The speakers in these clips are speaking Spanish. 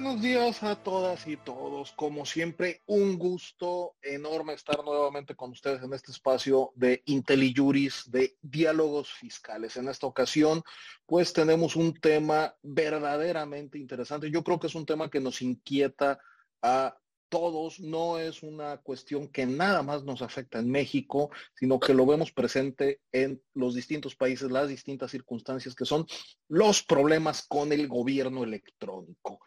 buenos días a todas y todos. Como siempre, un gusto enorme estar nuevamente con ustedes en este espacio de IntelliJuris, de diálogos fiscales. En esta ocasión, pues tenemos un tema verdaderamente interesante. Yo creo que es un tema que nos inquieta a todos, no es una cuestión que nada más nos afecta en México, sino que lo vemos presente en los distintos países, las distintas circunstancias que son los problemas con el gobierno electrónico.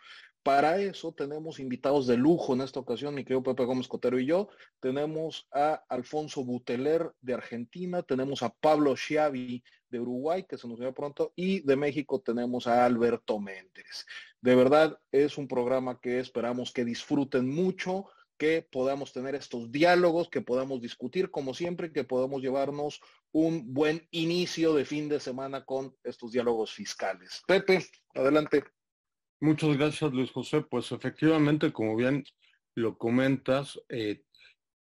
Para eso tenemos invitados de lujo en esta ocasión, mi querido Pepe Gómez Cotero y yo. Tenemos a Alfonso Buteler de Argentina, tenemos a Pablo Schiavi de Uruguay, que se nos ve pronto, y de México tenemos a Alberto Méndez. De verdad, es un programa que esperamos que disfruten mucho, que podamos tener estos diálogos, que podamos discutir como siempre, que podamos llevarnos un buen inicio de fin de semana con estos diálogos fiscales. Pepe, adelante. Muchas gracias, Luis José. Pues efectivamente, como bien lo comentas, eh,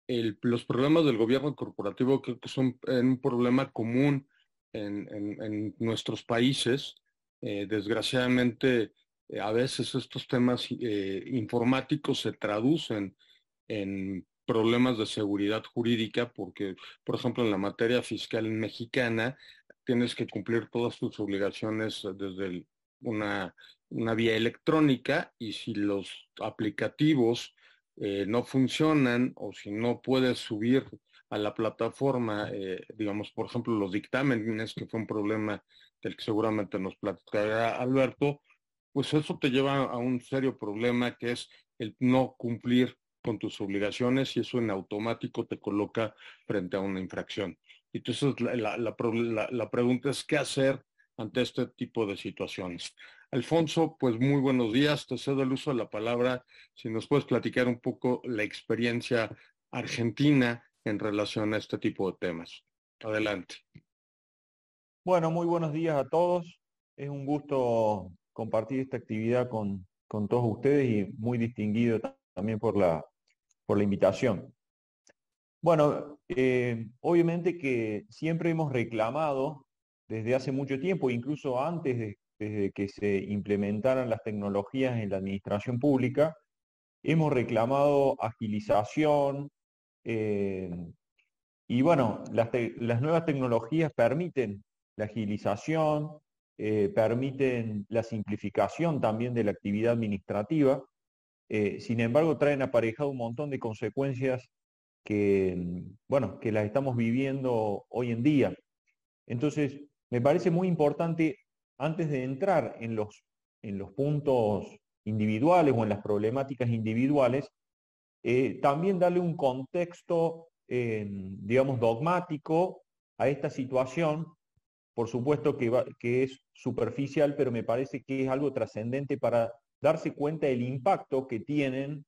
los problemas del gobierno corporativo creo que son un problema común en, nuestros países. Eh, desgraciadamente, eh, a veces estos temas informáticos se traducen en problemas de seguridad jurídica porque, por ejemplo, en la materia fiscal mexicana, tienes que cumplir todas tus obligaciones desde una una vía electrónica y si los aplicativos eh, no funcionan o si no puedes subir a la plataforma, eh, digamos, por ejemplo, los dictámenes, que fue un problema del que seguramente nos platicará Alberto, pues eso te lleva a un serio problema que es el no cumplir con tus obligaciones y eso en automático te coloca frente a una infracción. Entonces, la, la pregunta es, ¿qué hacer ante este tipo de situaciones? Alfonso, pues muy buenos días. Te cedo el uso de la palabra. Si nos puedes platicar un poco la experiencia argentina en relación a este tipo de temas. Adelante. Bueno, muy buenos días a todos. Es un gusto compartir esta actividad con, todos ustedes y muy distinguido también por la, por la invitación. Bueno, eh, obviamente que siempre hemos reclamado desde hace mucho tiempo, incluso antes de que se implementaran las tecnologías en la administración pública, hemos reclamado agilización eh, y bueno, las, nuevas tecnologías permiten la agilización, eh, permiten la simplificación también de la actividad administrativa, eh, sin embargo traen aparejado un montón de consecuencias que, bueno, que las estamos viviendo hoy en día. Entonces, me parece muy importante antes de entrar en los, en los puntos individuales o en las problemáticas individuales, eh, también darle un contexto, eh, digamos, dogmático a esta situación. Por supuesto que, es superficial, pero me parece que es algo trascendente para darse cuenta del impacto que tienen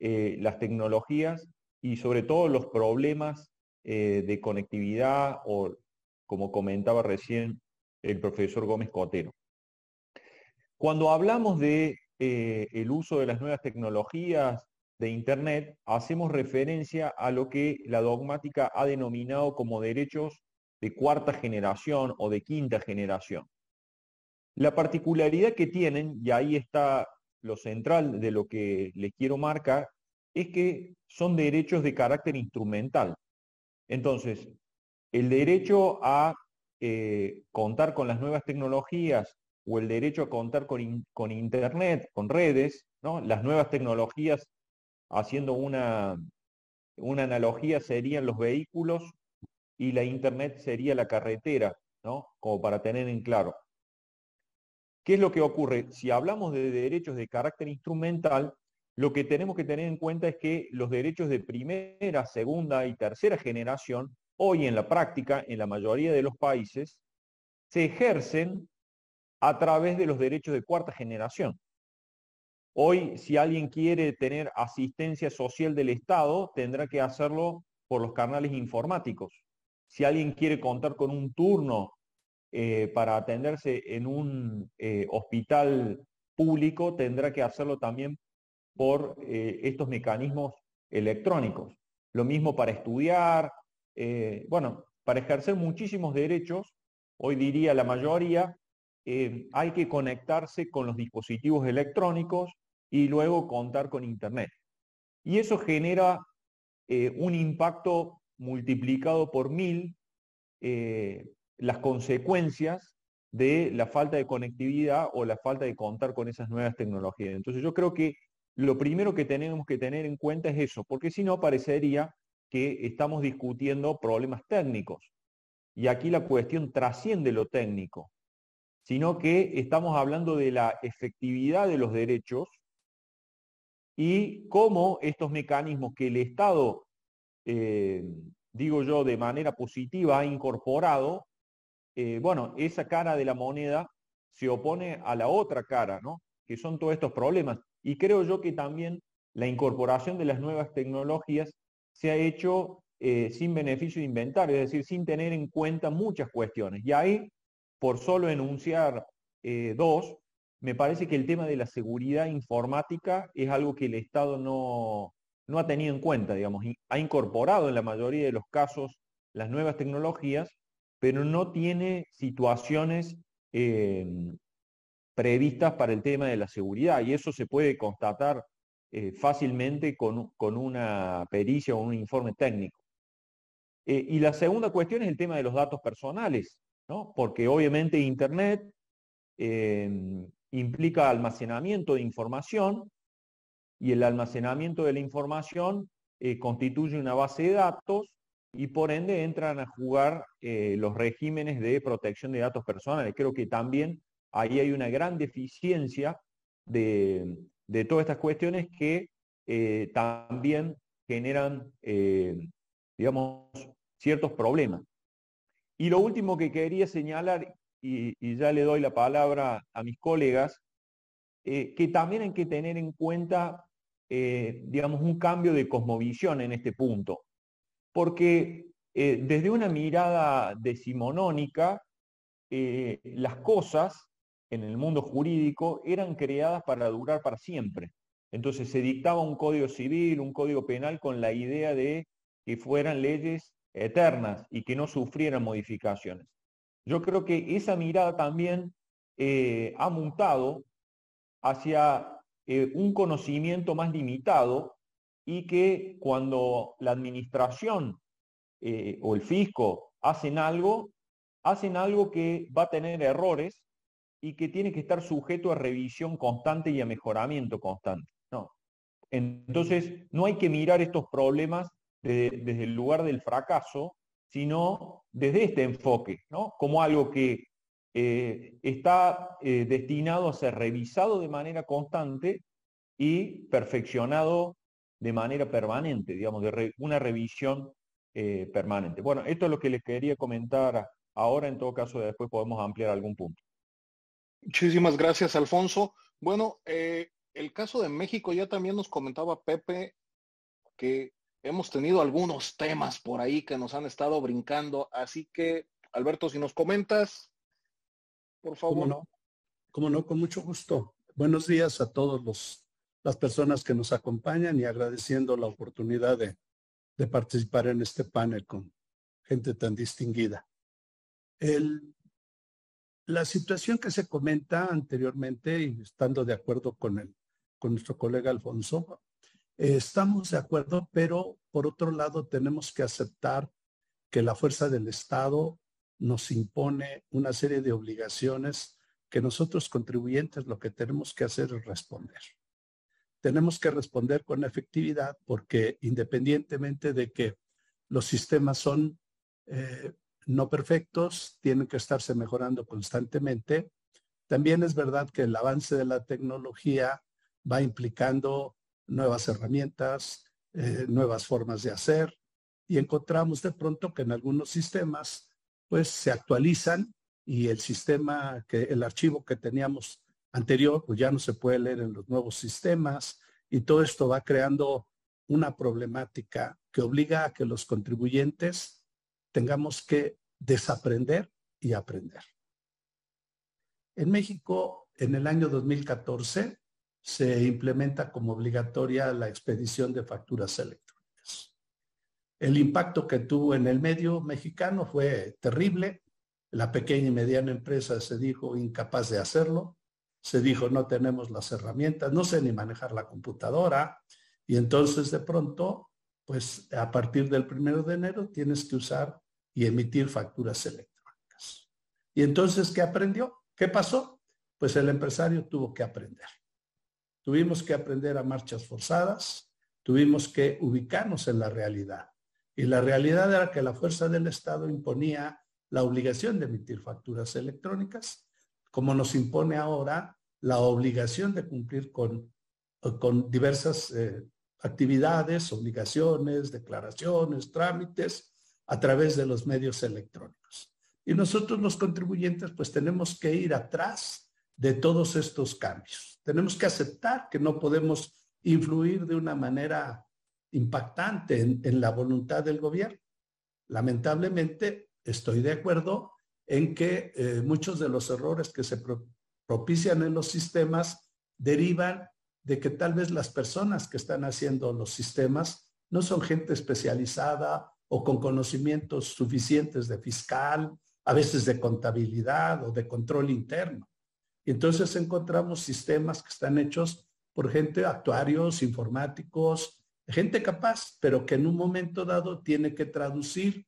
eh, las tecnologías y sobre todo los problemas de conectividad o, como comentaba recién el profesor Gómez Cotero. Cuando hablamos de eh, el uso de las nuevas tecnologías de Internet, hacemos referencia a lo que la dogmática ha denominado como derechos de cuarta generación o de quinta generación. La particularidad que tienen, y ahí está lo central de lo que les quiero marcar, es que son derechos de carácter instrumental. Entonces, el derecho a eh, contar con las nuevas tecnologías o el derecho a contar con, Internet, con redes, ¿no? las nuevas tecnologías, haciendo una, una analogía, serían los vehículos y la Internet sería la carretera, ¿no? como para tener en claro. ¿Qué es lo que ocurre? Si hablamos de derechos de carácter instrumental, lo que tenemos que tener en cuenta es que los derechos de primera, segunda y tercera generación hoy en la práctica, en la mayoría de los países, se ejercen a través de los derechos de cuarta generación. Hoy, si alguien quiere tener asistencia social del Estado, tendrá que hacerlo por los canales informáticos. Si alguien quiere contar con un turno eh, para atenderse en un eh, hospital público, tendrá que hacerlo también por eh, estos mecanismos electrónicos. Lo mismo para estudiar, eh, bueno, para ejercer muchísimos derechos, hoy diría la mayoría, eh, hay que conectarse con los dispositivos electrónicos y luego contar con Internet. Y eso genera eh, un impacto multiplicado por mil las consecuencias de la falta de conectividad o la falta de contar con esas nuevas tecnologías. Entonces yo creo que lo primero que tenemos que tener en cuenta es eso, porque si no parecería que estamos discutiendo problemas técnicos. Y aquí la cuestión trasciende lo técnico, sino que estamos hablando de la efectividad de los derechos y cómo estos mecanismos que el Estado, eh, digo yo, de manera positiva ha incorporado, eh, bueno, esa cara de la moneda se opone a la otra cara, ¿no? Que son todos estos problemas. Y creo yo que también la incorporación de las nuevas tecnologías se ha hecho eh, sin beneficio de inventario, es decir, sin tener en cuenta muchas cuestiones. Y ahí, por solo enunciar eh, dos, me parece que el tema de la seguridad informática es algo que el Estado no, no ha tenido en cuenta, digamos, ha incorporado en la mayoría de los casos las nuevas tecnologías, pero no tiene situaciones eh, previstas para el tema de la seguridad y eso se puede constatar eh, fácilmente con, una pericia o un informe técnico. Eh, y la segunda cuestión es el tema de los datos personales, ¿no? porque obviamente Internet em, implica almacenamiento de información y el almacenamiento de la información eh, constituye una base de datos y por ende entran a jugar los regímenes de protección de datos personales. Creo que también ahí hay una gran deficiencia de, todas estas cuestiones que eh, también generan, eh, digamos, ciertos problemas. Y lo último que quería señalar, y, ya le doy la palabra a mis colegas, eh, que también hay que tener en cuenta, digamos, un cambio de cosmovisión en este punto. Porque desde una mirada decimonónica, las cosas en el mundo jurídico eran creadas para durar para siempre. Entonces se dictaba un código civil, un código penal con la idea de que fueran leyes eternas y que no sufrieran modificaciones. Yo creo que esa mirada también eh, ha mutado hacia eh, un conocimiento más limitado y que cuando la administración eh, o el fisco hacen algo, hacen algo que va a tener errores y que tiene que estar sujeto a revisión constante y a mejoramiento constante. No. Entonces, no hay que mirar estos problemas desde el lugar del fracaso, sino desde este enfoque, ¿no? como algo que eh, está eh, destinado a ser revisado de manera constante y perfeccionado de manera permanente, digamos, de una revisión eh, permanente. Bueno, esto es lo que les quería comentar ahora, en todo caso después podemos ampliar algún punto. Muchísimas gracias, Alfonso. Bueno, eh, el caso de México ya también nos comentaba Pepe que hemos tenido algunos temas por ahí que nos han estado brincando, así que Alberto, si nos comentas, por favor. ¿Cómo no? ¿Cómo no? Con mucho gusto. Buenos días a todos los las personas que nos acompañan y agradeciendo la oportunidad de, de participar en este panel con gente tan distinguida. El la situación que se comenta anteriormente, y estando de acuerdo con, el, con nuestro colega Alfonso, eh, estamos de acuerdo, pero por otro lado tenemos que aceptar que la fuerza del Estado nos impone una serie de obligaciones que nosotros contribuyentes lo que tenemos que hacer es responder. Tenemos que responder con efectividad porque independientemente de que los sistemas son eh, no perfectos, tienen que estarse mejorando constantemente. También es verdad que el avance de la tecnología va implicando nuevas herramientas, eh, nuevas formas de hacer y encontramos de pronto que en algunos sistemas pues se actualizan y el sistema, que el archivo que teníamos anterior pues ya no se puede leer en los nuevos sistemas y todo esto va creando una problemática que obliga a que los contribuyentes tengamos que desaprender y aprender. En México, en el año 2014, se implementa como obligatoria la expedición de facturas electrónicas. El impacto que tuvo en el medio mexicano fue terrible. La pequeña y mediana empresa se dijo incapaz de hacerlo. se dijo no tenemos las herramientas, no sé ni manejar la computadora y entonces de pronto, pues a partir del primero de enero tienes que usar y emitir facturas electrónicas. Y entonces, ¿qué aprendió? ¿Qué pasó? Pues el empresario tuvo que aprender. Tuvimos que aprender a marchas forzadas, tuvimos que ubicarnos en la realidad. Y la realidad era que la fuerza del Estado imponía la obligación de emitir facturas electrónicas, como nos impone ahora la obligación de cumplir con, diversas eh, actividades, obligaciones, declaraciones, trámites a través de los medios electrónicos. Y nosotros los contribuyentes pues tenemos que ir atrás de todos estos cambios. Tenemos que aceptar que no podemos influir de una manera impactante en, la voluntad del gobierno. Lamentablemente, estoy de acuerdo en que eh, muchos de los errores que se propician en los sistemas derivan de que tal vez las personas que están haciendo los sistemas no son gente especializada o con conocimientos suficientes de fiscal, a veces de contabilidad o de control interno. Y entonces encontramos sistemas que están hechos por gente, actuarios, informáticos, gente capaz, pero que en un momento dado tiene que traducir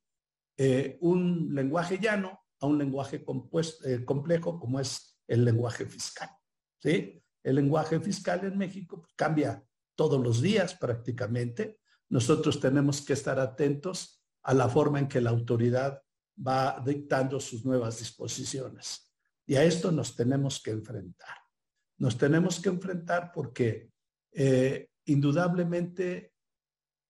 eh, un lenguaje llano a un lenguaje compuesto, eh, complejo como es el lenguaje fiscal. ¿sí? El lenguaje fiscal en México pues, cambia todos los días prácticamente. Nosotros tenemos que estar atentos a la forma en que la autoridad va dictando sus nuevas disposiciones. Y a esto nos tenemos que enfrentar. Nos tenemos que enfrentar porque eh, indudablemente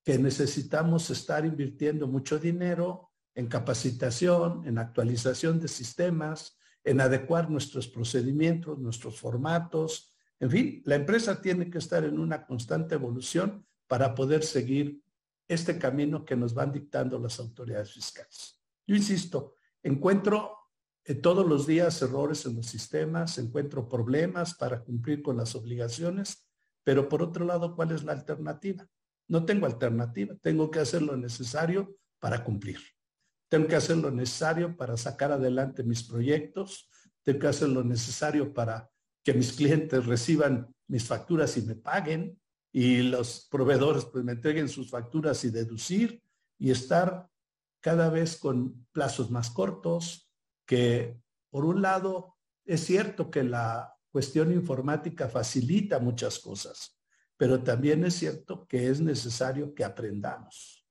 que necesitamos estar invirtiendo mucho dinero en capacitación, en actualización de sistemas, en adecuar nuestros procedimientos, nuestros formatos. En fin, la empresa tiene que estar en una constante evolución para poder seguir este camino que nos van dictando las autoridades fiscales. Yo insisto, encuentro eh, todos los días errores en los sistemas, encuentro problemas para cumplir con las obligaciones, pero por otro lado, ¿cuál es la alternativa? No tengo alternativa, tengo que hacer lo necesario para cumplir. Tengo que hacer lo necesario para sacar adelante mis proyectos, tengo que hacer lo necesario para que mis clientes reciban mis facturas y me paguen y los proveedores pues me entreguen sus facturas y deducir y estar cada vez con plazos más cortos, que por un lado es cierto que la cuestión informática facilita muchas cosas, pero también es cierto que es necesario que aprendamos.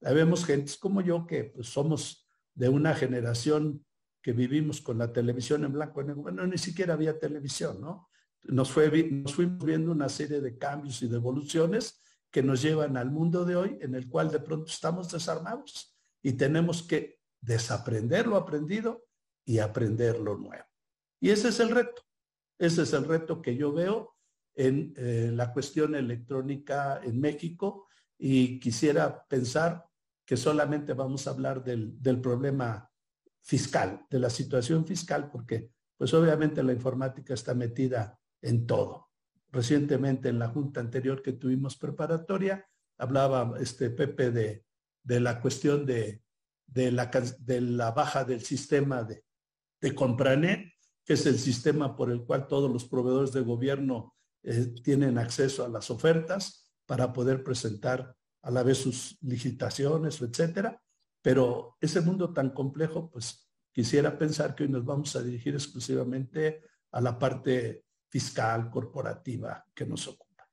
Vemos gentes como yo que pues, somos de una generación que vivimos con la televisión en blanco y negro. Bueno, ni siquiera había televisión, ¿no? Nos, fue, fuimos viendo una serie de cambios y de evoluciones que nos llevan al mundo de hoy en el cual de pronto estamos desarmados y tenemos que desaprender lo aprendido y aprender lo nuevo. Y ese es el reto. Ese es el reto que yo veo en eh, la cuestión electrónica en México y quisiera pensar que solamente vamos a hablar del, del problema fiscal, de la situación fiscal, porque pues obviamente la informática está metida en todo. Recientemente en la junta anterior que tuvimos preparatoria, hablaba este Pepe de, de la cuestión de, de la, de la baja del sistema de, de Compranet, que es el sistema por el cual todos los proveedores de gobierno eh, tienen acceso a las ofertas para poder presentar a la vez sus licitaciones, etcétera. Pero ese mundo tan complejo, pues quisiera pensar que hoy nos vamos a dirigir exclusivamente a la parte fiscal, corporativa que nos ocupa.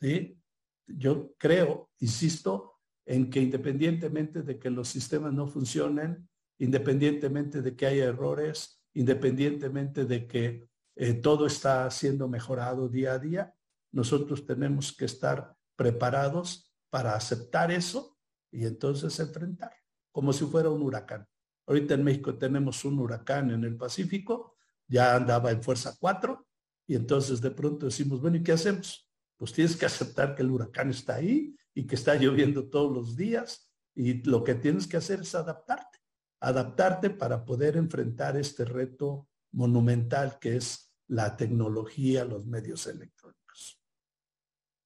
¿Sí? Yo creo, insisto, en que independientemente de que los sistemas no funcionen, independientemente de que haya errores, independientemente de que eh, todo está siendo mejorado día a día, nosotros tenemos que estar preparados para aceptar eso y entonces enfrentar, como si fuera un huracán. Ahorita en México tenemos un huracán en el Pacífico, ya andaba en fuerza 4 y entonces de pronto decimos, bueno, ¿y qué hacemos? Pues tienes que aceptar que el huracán está ahí y que está lloviendo todos los días y lo que tienes que hacer es adaptarte, adaptarte para poder enfrentar este reto monumental que es la tecnología, los medios electrónicos.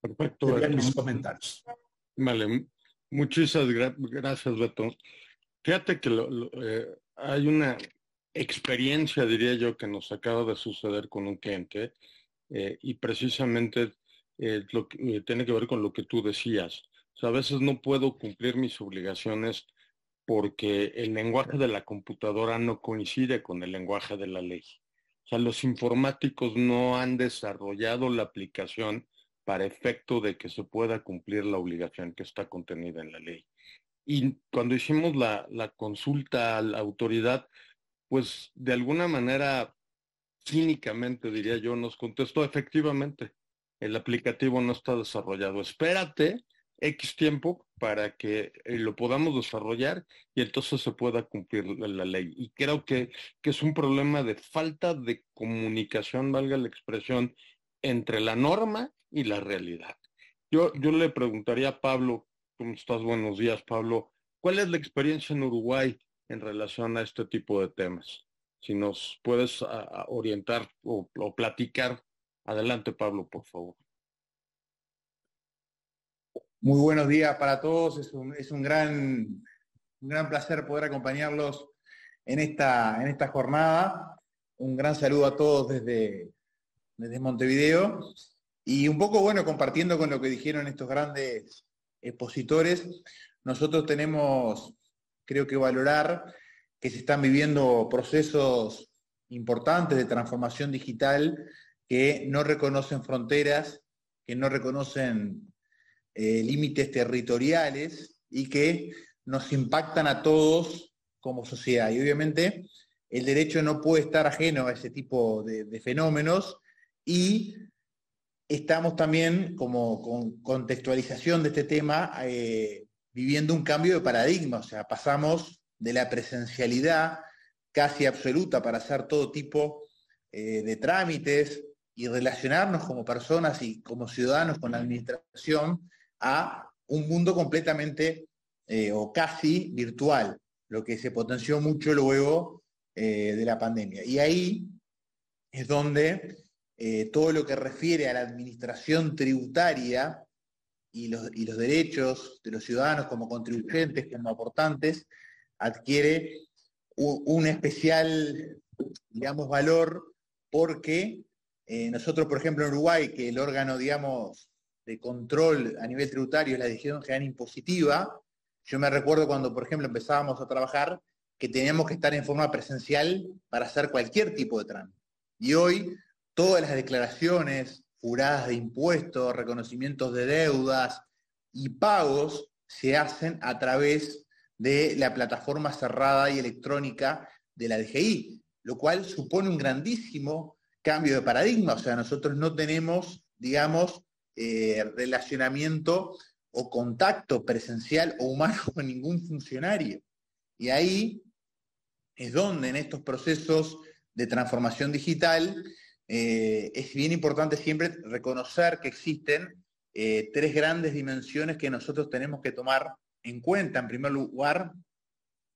Perfecto. Serían mis comentarios. Vale, muchísimas gracias, Beto. Fíjate que eh, hay una experiencia, diría yo, que nos acaba de suceder con un cliente eh, y precisamente eh, lo que, tiene que ver con lo que tú decías. O sea, a veces no puedo cumplir mis obligaciones porque el lenguaje de la computadora no coincide con el lenguaje de la ley. O sea, los informáticos no han desarrollado la aplicación para efecto de que se pueda cumplir la obligación que está contenida en la ley. Y cuando hicimos la, consulta a la autoridad, pues de alguna manera, cínicamente diría yo, nos contestó efectivamente, el aplicativo no está desarrollado. Espérate X tiempo para que eh, lo podamos desarrollar y entonces se pueda cumplir la, ley. Y creo que, que, es un problema de falta de comunicación, valga la expresión, entre la norma y la realidad. Yo, yo le preguntaría a Pablo, ¿cómo estás? Buenos días, Pablo. ¿Cuál es la experiencia en Uruguay en relación a este tipo de temas? Si nos puedes orientar o, platicar. Adelante, Pablo, por favor. Muy buenos días para todos. Es un, es un gran, un gran placer poder acompañarlos en esta, en esta jornada. Un gran saludo a todos desde, desde Montevideo. Y un poco, bueno, compartiendo con lo que dijeron estos grandes expositores, nosotros tenemos, creo que valorar que se están viviendo procesos importantes de transformación digital que no reconocen fronteras, que no reconocen eh, límites territoriales y que nos impactan a todos como sociedad. Y obviamente el derecho no puede estar ajeno a ese tipo de fenómenos y estamos también, como con contextualización de este tema, eh, viviendo un cambio de paradigma, o sea, pasamos de la presencialidad casi absoluta para hacer todo tipo eh, de trámites y relacionarnos como personas y como ciudadanos con la administración a un mundo completamente eh, o casi virtual, lo que se potenció mucho luego de la pandemia. Y ahí es donde eh, todo lo que refiere a la administración tributaria y los, derechos de los ciudadanos como contribuyentes, como aportantes, adquiere un, especial, digamos, valor porque eh, nosotros, por ejemplo, en Uruguay, que el órgano, digamos, de control a nivel tributario es la decisión general impositiva, yo me recuerdo cuando, por ejemplo, empezábamos a trabajar que teníamos que estar en forma presencial para hacer cualquier tipo de trámite. Y hoy todas las declaraciones juradas de impuestos, reconocimientos de deudas y pagos se hacen a través de la plataforma cerrada y electrónica de la DGI, lo cual supone un grandísimo cambio de paradigma. O sea, nosotros no tenemos, digamos, eh, relacionamiento o contacto presencial o humano con ningún funcionario. Y ahí es donde en estos procesos de transformación digital eh, es bien importante siempre reconocer que existen eh, tres grandes dimensiones que nosotros tenemos que tomar en cuenta. En primer lugar,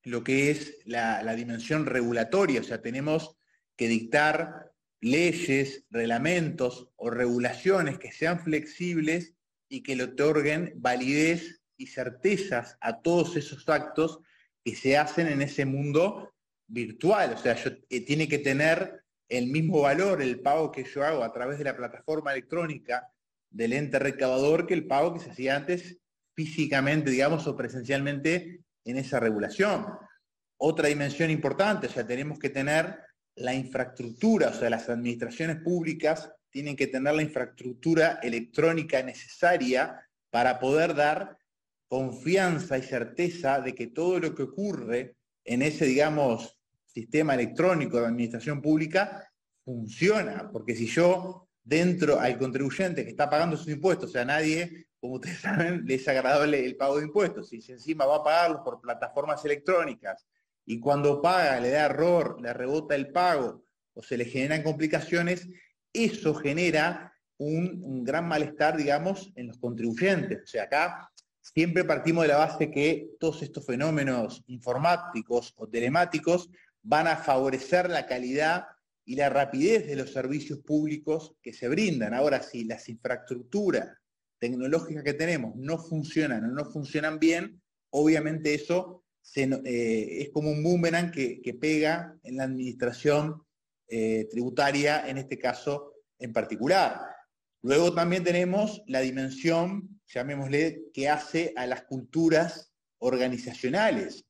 lo que es la, dimensión regulatoria, o sea, tenemos que dictar leyes, reglamentos o regulaciones que sean flexibles y que le otorguen validez y certezas a todos esos actos que se hacen en ese mundo virtual. O sea, eh, tiene que tener el mismo valor el pago que yo hago a través de la plataforma electrónica del ente recaudador que el pago que se hacía antes físicamente, digamos, o presencialmente en esa regulación. Otra dimensión importante, o sea, tenemos que tener la infraestructura, o sea, las administraciones públicas tienen que tener la infraestructura electrónica necesaria para poder dar confianza y certeza de que todo lo que ocurre en ese, digamos, sistema electrónico de administración pública funciona, porque si yo dentro al contribuyente que está pagando sus impuestos, o sea, nadie, como ustedes saben, le es agradable el pago de impuestos, y si encima va a pagarlos por plataformas electrónicas y cuando paga le da error, le rebota el pago o se le generan complicaciones, eso genera un, un gran malestar, digamos, en los contribuyentes. O sea, acá siempre partimos de la base que todos estos fenómenos informáticos o telemáticos van a favorecer la calidad y la rapidez de los servicios públicos que se brindan. Ahora, si las infraestructuras tecnológicas que tenemos no funcionan o no funcionan bien, obviamente eso es como un boomerang que, pega en la administración tributaria, en este caso en particular. Luego también tenemos la dimensión, llamémosle, que hace a las culturas organizacionales.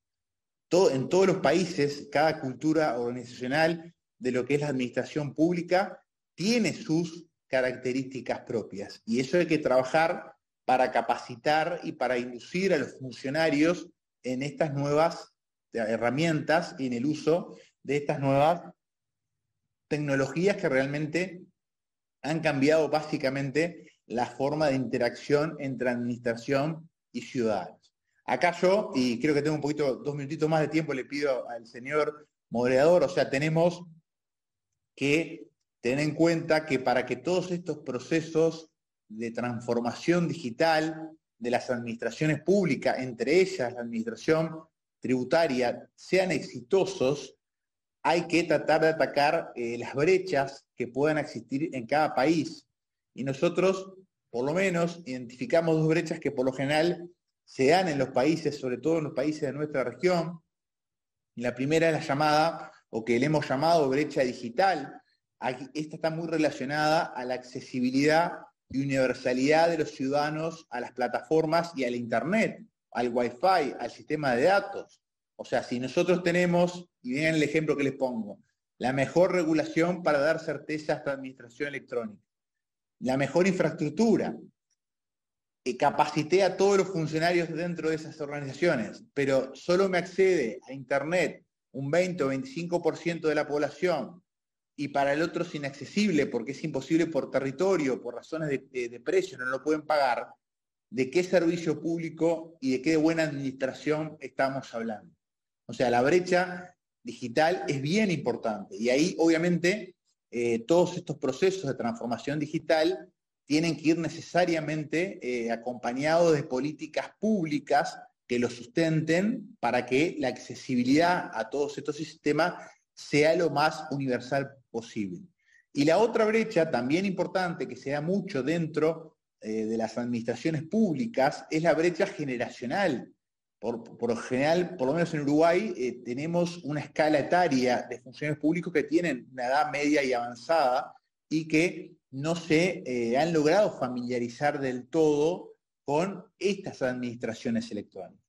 En todos los países, cada cultura organizacional de lo que es la administración pública tiene sus características propias. Y eso hay que trabajar para capacitar y para inducir a los funcionarios en estas nuevas herramientas y en el uso de estas nuevas tecnologías que realmente han cambiado básicamente la forma de interacción entre administración y ciudadanos. Acá yo, y creo que tengo un poquito, dos minutitos más de tiempo, le pido al señor moderador, o sea, tenemos que tener en cuenta que para que todos estos procesos de transformación digital de las administraciones públicas, entre ellas la administración tributaria, sean exitosos, hay que tratar de atacar eh, las brechas que puedan existir en cada país. Y nosotros, por lo menos, identificamos dos brechas que por lo general se dan en los países, sobre todo en los países de nuestra región. La primera es la llamada, o que le hemos llamado brecha digital. Esta está muy relacionada a la accesibilidad y universalidad de los ciudadanos a las plataformas y al Internet, al Wi-Fi, al sistema de datos. O sea, si nosotros tenemos, y vean el ejemplo que les pongo, la mejor regulación para dar certeza a esta administración electrónica, la mejor infraestructura, capacité a todos los funcionarios dentro de esas organizaciones, pero solo me accede a Internet un 20 o 25% de la población y para el otro es inaccesible porque es imposible por territorio, por razones de, de precio, no lo pueden pagar, ¿de qué servicio público y de qué buena administración estamos hablando? O sea, la brecha digital es bien importante y ahí obviamente eh, todos estos procesos de transformación digital tienen que ir necesariamente eh, acompañados de políticas públicas que lo sustenten para que la accesibilidad a todos estos sistemas sea lo más universal posible. Y la otra brecha, también importante, que se da mucho dentro eh, de las administraciones públicas, es la brecha generacional. Por, lo general, por lo menos en Uruguay, eh, tenemos una escala etaria de funcionarios públicos que tienen una edad media y avanzada y que no se eh, han logrado familiarizar del todo con estas administraciones electrónicas.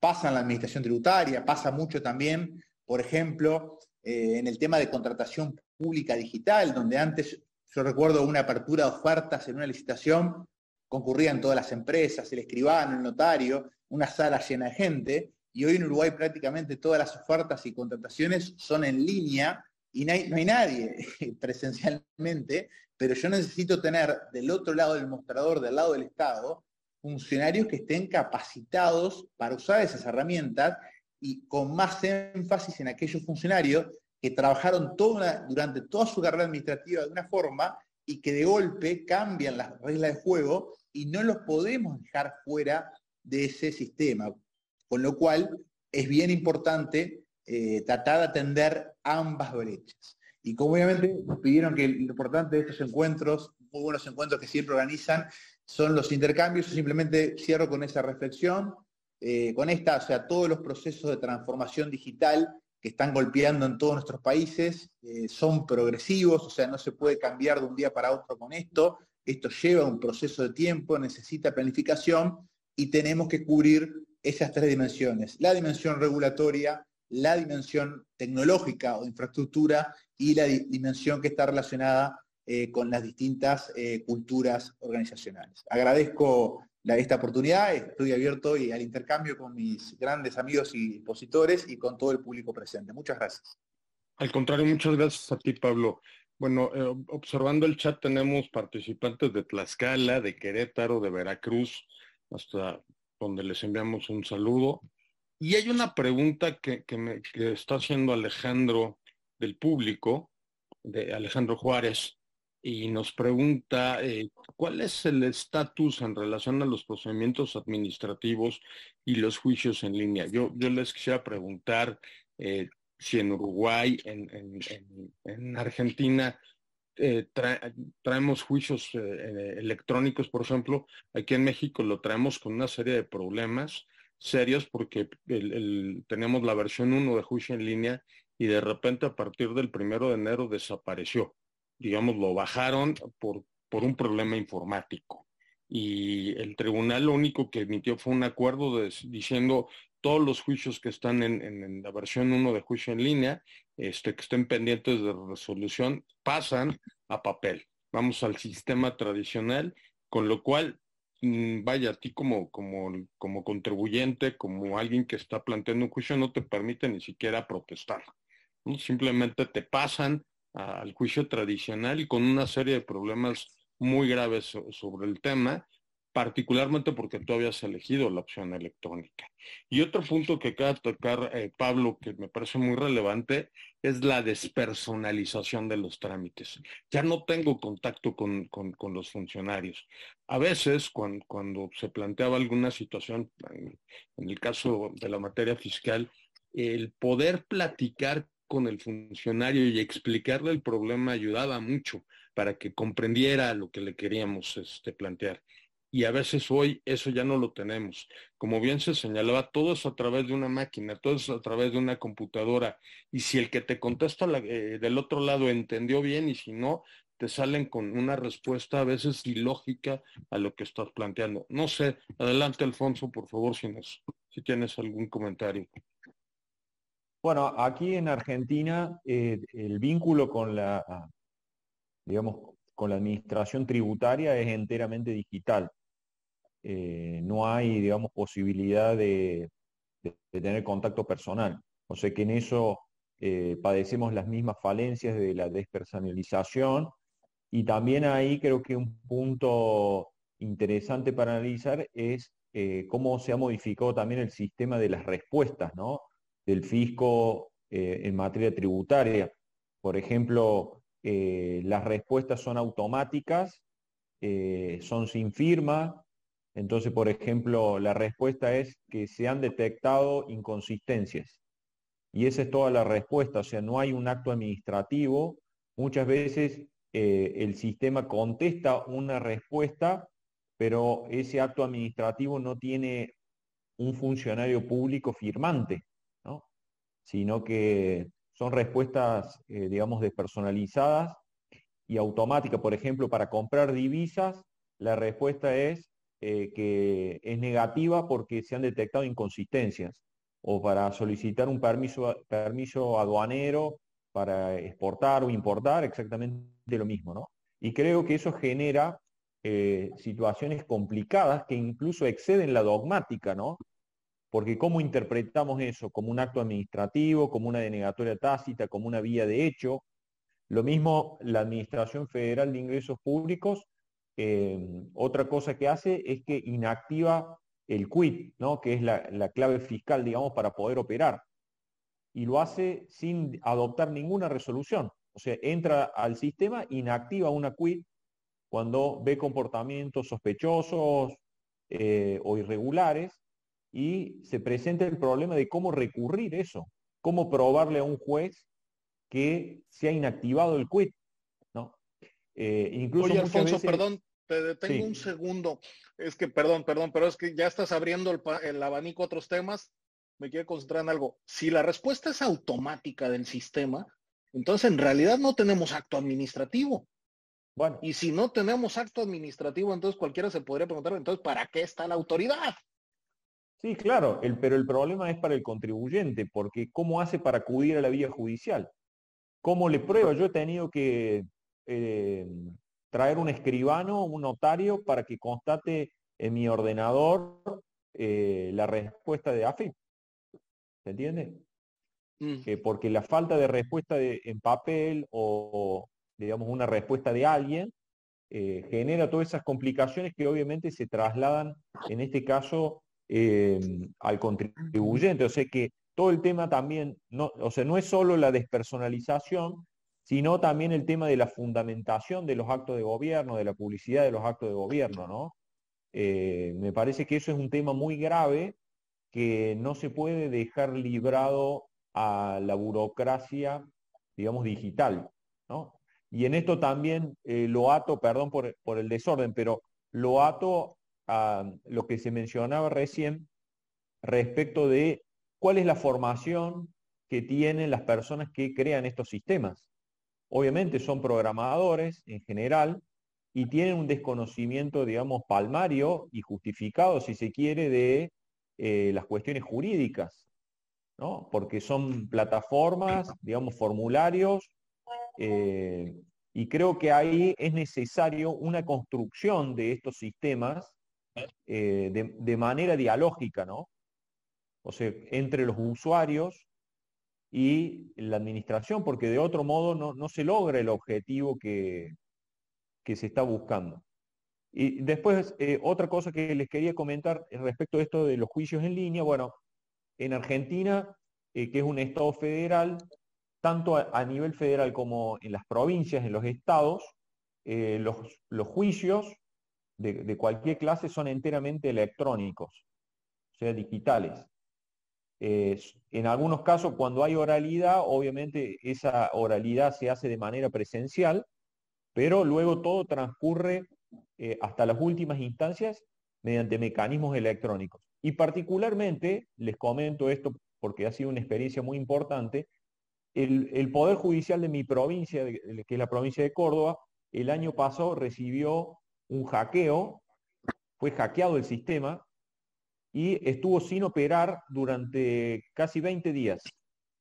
Pasa en la administración tributaria, pasa mucho también, por ejemplo, eh, en el tema de contratación pública digital, donde antes yo recuerdo una apertura de ofertas en una licitación, concurrían todas las empresas, el escribano, el notario, una sala llena de gente, y hoy en Uruguay prácticamente todas las ofertas y contrataciones son en línea y no hay, nadie presencialmente, pero yo necesito tener del otro lado del mostrador, del lado del Estado, funcionarios que estén capacitados para usar esas herramientas y con más énfasis en aquellos funcionarios que trabajaron durante toda su carrera administrativa de una forma y que de golpe cambian las reglas de juego y no los podemos dejar fuera de ese sistema. Con lo cual es bien importante eh, tratar de atender ambas brechas. Y como obviamente pidieron que lo importante de estos encuentros, muy buenos encuentros que siempre organizan, son los intercambios, simplemente cierro con esa reflexión, eh, con esta, o sea, todos los procesos de transformación digital que están golpeando en todos nuestros países eh, son progresivos, o sea, no se puede cambiar de un día para otro con esto, esto lleva un proceso de tiempo, necesita planificación y tenemos que cubrir esas tres dimensiones, la dimensión regulatoria, la dimensión tecnológica o infraestructura y la dimensión que está relacionada eh, con las distintas eh, culturas organizacionales. Agradezco esta oportunidad, estoy abierto al intercambio con mis grandes amigos y expositores y con todo el público presente. Muchas gracias. Al contrario, muchas gracias a ti, Pablo. Bueno, eh, observando el chat tenemos participantes de Tlaxcala, de Querétaro, de Veracruz, hasta donde les enviamos un saludo. Y hay una pregunta que, me está haciendo Alejandro del público, de Alejandro Juárez, y nos pregunta eh, cuál es el estatus en relación a los procedimientos administrativos y los juicios en línea. Yo, yo les quisiera preguntar eh, si en Uruguay, en Argentina, eh, traemos juicios electrónicos, por ejemplo, aquí en México lo traemos con una serie de problemas. Serios porque tenemos la versión 1 de juicio en línea y de repente a partir del primero de enero desapareció. Digamos, lo bajaron por, por un problema informático. Y el tribunal lo único que emitió fue un acuerdo diciendo todos los juicios que están en, la versión 1 de juicio en línea, este, que estén pendientes de resolución, pasan a papel. Vamos al sistema tradicional, con lo cual vaya, a ti como, como, como contribuyente, como alguien que está planteando un juicio, no te permite ni siquiera protestar. Simplemente te pasan al juicio tradicional y con una serie de problemas muy graves sobre el tema particularmente porque tú habías elegido la opción electrónica. Y otro punto que acaba de tocar eh, Pablo, que me parece muy relevante, es la despersonalización de los trámites. Ya no tengo contacto con, los funcionarios. A veces, cuando, se planteaba alguna situación, en, en el caso de la materia fiscal, el poder platicar con el funcionario y explicarle el problema ayudaba mucho para que comprendiera lo que le queríamos este, plantear y a veces hoy eso ya no lo tenemos. Como bien se señalaba, todo es a través de una máquina, todo es a través de una computadora. Y si el que te contesta eh, del otro lado entendió bien y si no, te salen con una respuesta a veces ilógica a lo que estás planteando. No sé, adelante Alfonso, por favor, si, si tienes algún comentario. Bueno, aquí en Argentina eh, el vínculo con la, digamos, con la administración tributaria es enteramente digital. Eh, no hay, digamos, posibilidad de, tener contacto personal. O sea que en eso eh, padecemos las mismas falencias de la despersonalización y también ahí creo que un punto interesante para analizar es eh, cómo se ha modificado también el sistema de las respuestas, ¿no? Del fisco en materia tributaria. Por ejemplo, las respuestas son automáticas, son sin firma, entonces, por ejemplo, la respuesta es que se han detectado inconsistencias. Y esa es toda la respuesta, o sea, no hay un acto administrativo. Muchas veces eh, el sistema contesta una respuesta, pero ese acto administrativo no tiene un funcionario público firmante, ¿no? sino que son respuestas, eh, digamos, despersonalizadas y automáticas. Por ejemplo, para comprar divisas, la respuesta es eh, que es negativa porque se han detectado inconsistencias o para solicitar un permiso, aduanero para exportar o importar, exactamente lo mismo, ¿no? Y creo que eso genera eh, situaciones complicadas que incluso exceden la dogmática, ¿no? Porque ¿cómo interpretamos eso? Como un acto administrativo, como una denegatoria tácita, como una vía de hecho. Lo mismo la Administración Federal de Ingresos Públicos Em, otra cosa que hace es que inactiva el quit, ¿no? que es la, clave fiscal, digamos, para poder operar. Y lo hace sin adoptar ninguna resolución. O sea, entra al sistema, inactiva una quit cuando ve comportamientos sospechosos eh, o irregulares y se presenta el problema de cómo recurrir eso, cómo probarle a un juez que se ha inactivado el quit. Eh, incluso Oye, Alfonso, perdón, te detengo un segundo. Es que, perdón, perdón, pero es que ya estás abriendo el, abanico a otros temas. Me quiero concentrar en algo. Si la respuesta es automática del sistema, entonces en realidad no tenemos acto administrativo. Bueno. Y si no tenemos acto administrativo, entonces cualquiera se podría preguntar, entonces, ¿para qué está la autoridad? Sí, claro, el, pero el problema es para el contribuyente, porque ¿cómo hace para acudir a la vía judicial? ¿Cómo le prueba? Yo he tenido que eh, traer un escribano, un notario, para que constate en mi ordenador eh, la respuesta de AFIP. ¿Se entiende? Mm. Eh, porque la falta de respuesta en papel o, digamos, una respuesta de alguien genera todas esas complicaciones que obviamente se trasladan, en este caso, al contribuyente. O sea que todo el tema también, no, o sea, no es solo la despersonalización, sino también el tema de la fundamentación de los actos de gobierno, de la publicidad de los actos de gobierno, ¿no? Eh, me parece que eso es un tema muy grave que no se puede dejar librado a la burocracia, digamos, digital, ¿no? Y en esto también eh, lo ato, perdón por, por, el desorden, pero lo ato a lo que se mencionaba recién respecto de cuál es la formación que tienen las personas que crean estos sistemas. Obviamente son programadores en general y tienen un desconocimiento, digamos, palmario y justificado, si se quiere, de eh, las cuestiones jurídicas, ¿no? Porque son plataformas, digamos, formularios, eh, y creo que ahí es necesario una construcción de estos sistemas eh, de, manera dialógica, ¿no? O sea, entre los usuarios y la administración, porque de otro modo no, se logra el objetivo que, que, se está buscando. Y después, eh, otra cosa que les quería comentar respecto a esto de los juicios en línea, bueno, en Argentina, eh, que es un Estado federal, tanto a, nivel federal como en las provincias, en los estados, los, los, juicios de, cualquier clase son enteramente electrónicos, o sea, digitales. En algunos casos, cuando hay oralidad, obviamente esa oralidad se hace de manera presencial, pero luego todo transcurre eh, hasta las últimas instancias mediante mecanismos electrónicos. Y particularmente, les comento esto porque ha sido una experiencia muy importante, el Poder Judicial de mi provincia, que es la provincia de Córdoba, el año pasado recibió un hackeo, fue hackeado el sistema y estuvo sin operar durante casi 20 días,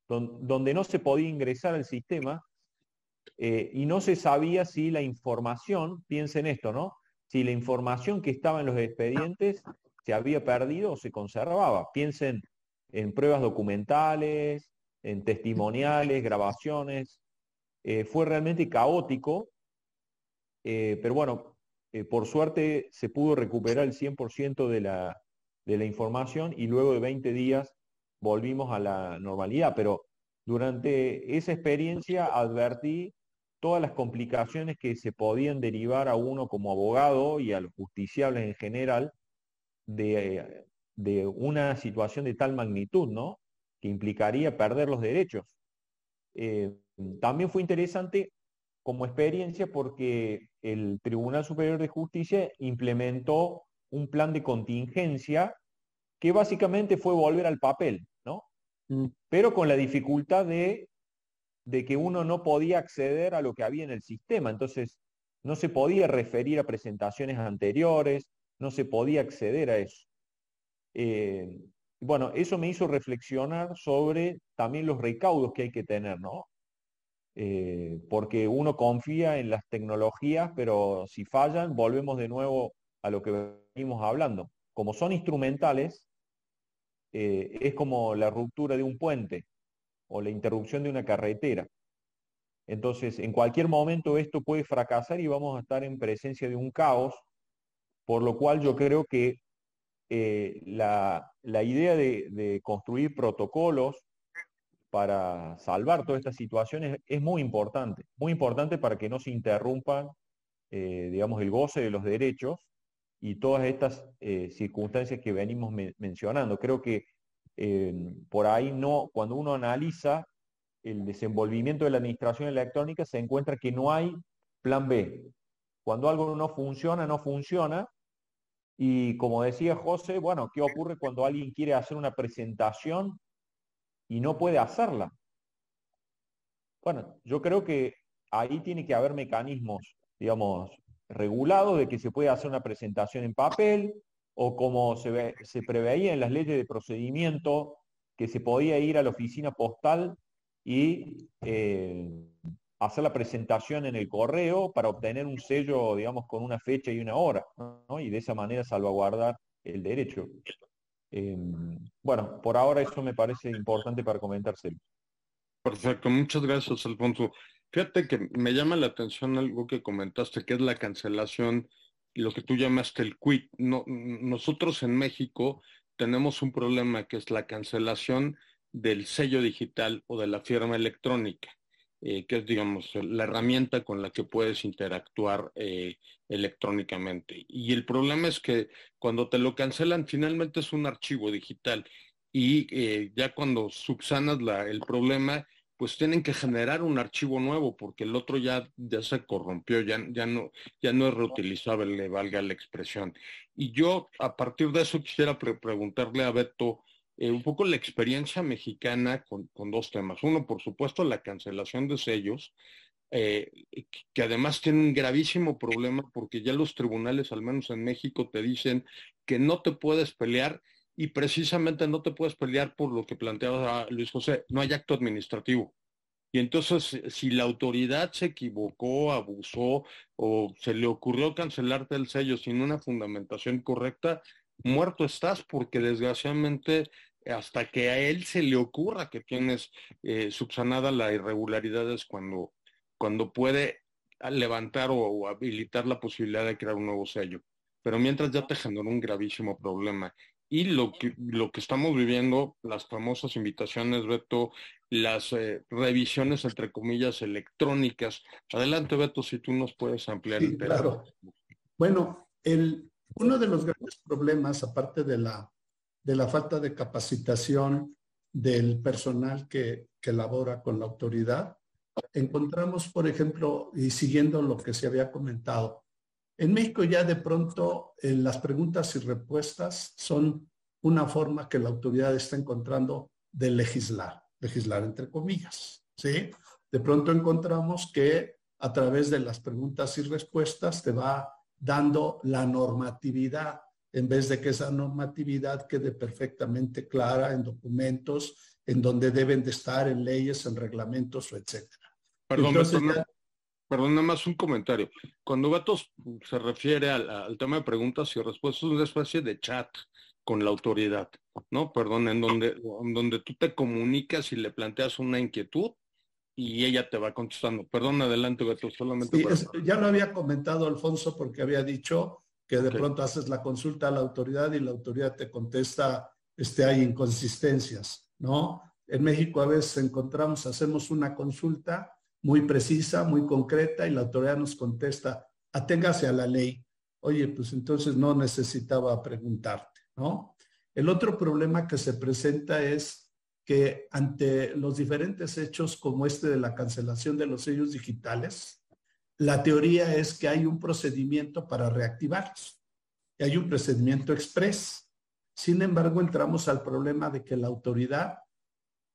donde no se podía ingresar al sistema eh, y no se sabía si la información, piensen esto, ¿no? Si la información que estaba en los expedientes se había perdido o se conservaba. Piensen en pruebas documentales, en testimoniales, grabaciones. Eh, fue realmente caótico, eh, pero bueno, por suerte se pudo recuperar el 100% de la, de la información y luego de 20 días volvimos a la normalidad. Pero durante esa experiencia advertí todas las complicaciones que se podían derivar a uno como abogado y a los justiciables en general de, de una situación de tal magnitud, ¿no? Que implicaría perder los derechos. Eh, también fue interesante como experiencia porque el Tribunal Superior de Justicia implementó un plan de contingencia que básicamente fue volver al papel, ¿no? Mm. Pero con la dificultad de, de que uno no podía acceder a lo que había en el sistema. Entonces, no se podía referir a presentaciones anteriores, no se podía acceder a eso. Eh, bueno, eso me hizo reflexionar sobre también los recaudos que hay que tener, ¿no? Eh, porque uno confía en las tecnologías, pero si fallan, volvemos de nuevo a lo que venimos hablando. Como son instrumentales, eh, es como la ruptura de un puente o la interrupción de una carretera. Entonces, en cualquier momento esto puede fracasar y vamos a estar en presencia de un caos, por lo cual yo creo que eh, la, idea de construir protocolos para salvar todas estas situaciones es muy importante, muy importante para que no se interrumpan, eh, digamos, el goce de los derechos y todas estas eh, circunstancias que venimos mencionando. Creo que eh, por ahí no, cuando uno analiza el desenvolvimiento de la administración electrónica, se encuentra que no hay plan B. Cuando algo no funciona, no funciona. Y como decía José, bueno, ¿qué ocurre cuando alguien quiere hacer una presentación y no puede hacerla. Bueno, yo creo que ahí tiene que haber mecanismos, digamos, regulados de que se puede hacer una presentación en papel o como se, preveía en las leyes de procedimiento, que se podía ir a la oficina postal y eh, hacer la presentación en el correo para obtener un sello, digamos, con una fecha y una hora, y de esa manera salvaguardar el derecho. Em, bueno, por ahora eso me parece importante para comentárselo. Perfecto, muchas gracias, Alfonso. Fíjate que me llama la atención algo que comentaste, que es la cancelación, lo que tú llamaste el quit. No, nosotros en México tenemos un problema que es la cancelación del sello digital o de la firma electrónica. Eh, que es, digamos, la herramienta con la que puedes interactuar eh, electrónicamente. Y el problema es que cuando te lo cancelan, finalmente es un archivo digital y eh, ya cuando subsanas la, el problema, pues tienen que generar un archivo nuevo porque el otro ya, ya se corrompió, ya, ya, no, ya no es reutilizable, le valga la expresión. Y yo a partir de eso quisiera preguntarle a Beto eh, un poco la experiencia mexicana con, dos temas. Uno, por supuesto, la cancelación de sellos, eh, que además tiene un gravísimo problema porque ya los tribunales, al menos en México, te dicen que no te puedes pelear y precisamente no te puedes pelear por lo que planteaba Luis José, no hay acto administrativo. Y entonces, si la autoridad se equivocó, abusó o se le ocurrió cancelarte el sello sin una fundamentación correcta, muerto estás porque desgraciadamente hasta que a él se le ocurra que tienes eh, subsanada la irregularidad es cuando, cuando puede levantar o, habilitar la posibilidad de crear un nuevo sello. Pero mientras ya te generó un gravísimo problema. Y lo que, lo que estamos viviendo, las famosas invitaciones, Beto, las eh, revisiones, entre comillas, electrónicas. Adelante, Beto, si tú nos puedes ampliar. Sí, claro. Bueno, el, uno de los grandes problemas, aparte de la, de la falta de capacitación del personal que, que labora con la autoridad, encontramos, por ejemplo, y siguiendo lo que se había comentado, en México ya de pronto eh, las preguntas y respuestas son una forma que la autoridad está encontrando de legislar, legislar entre comillas, ¿sí? De pronto encontramos que a través de las preguntas y respuestas te va dando la normatividad, en vez de que esa normatividad quede perfectamente clara en documentos, en donde deben de estar, en leyes, en reglamentos, o etcétera. Perdón, perdón, nada más un comentario. Cuando Gatos se refiere al, tema de preguntas y respuestas, es una especie de chat con la autoridad, ¿no? Perdón, en donde, en donde tú te comunicas y le planteas una inquietud y ella te va contestando. Perdón, adelante, Beto, solamente. ya lo había comentado Alfonso porque había dicho que de pronto haces la consulta a la autoridad y la autoridad te contesta, este, hay inconsistencias, ¿no? En México a veces encontramos, hacemos una consulta muy precisa, muy concreta y la autoridad nos contesta, aténgase a la ley. Oye, pues entonces no necesitaba preguntarte, ¿no? El otro problema que se presenta es que ante los diferentes hechos como este de la cancelación de los sellos digitales, la teoría es que hay un procedimiento para reactivarlos y hay un procedimiento express. Sin embargo, entramos al problema de que la autoridad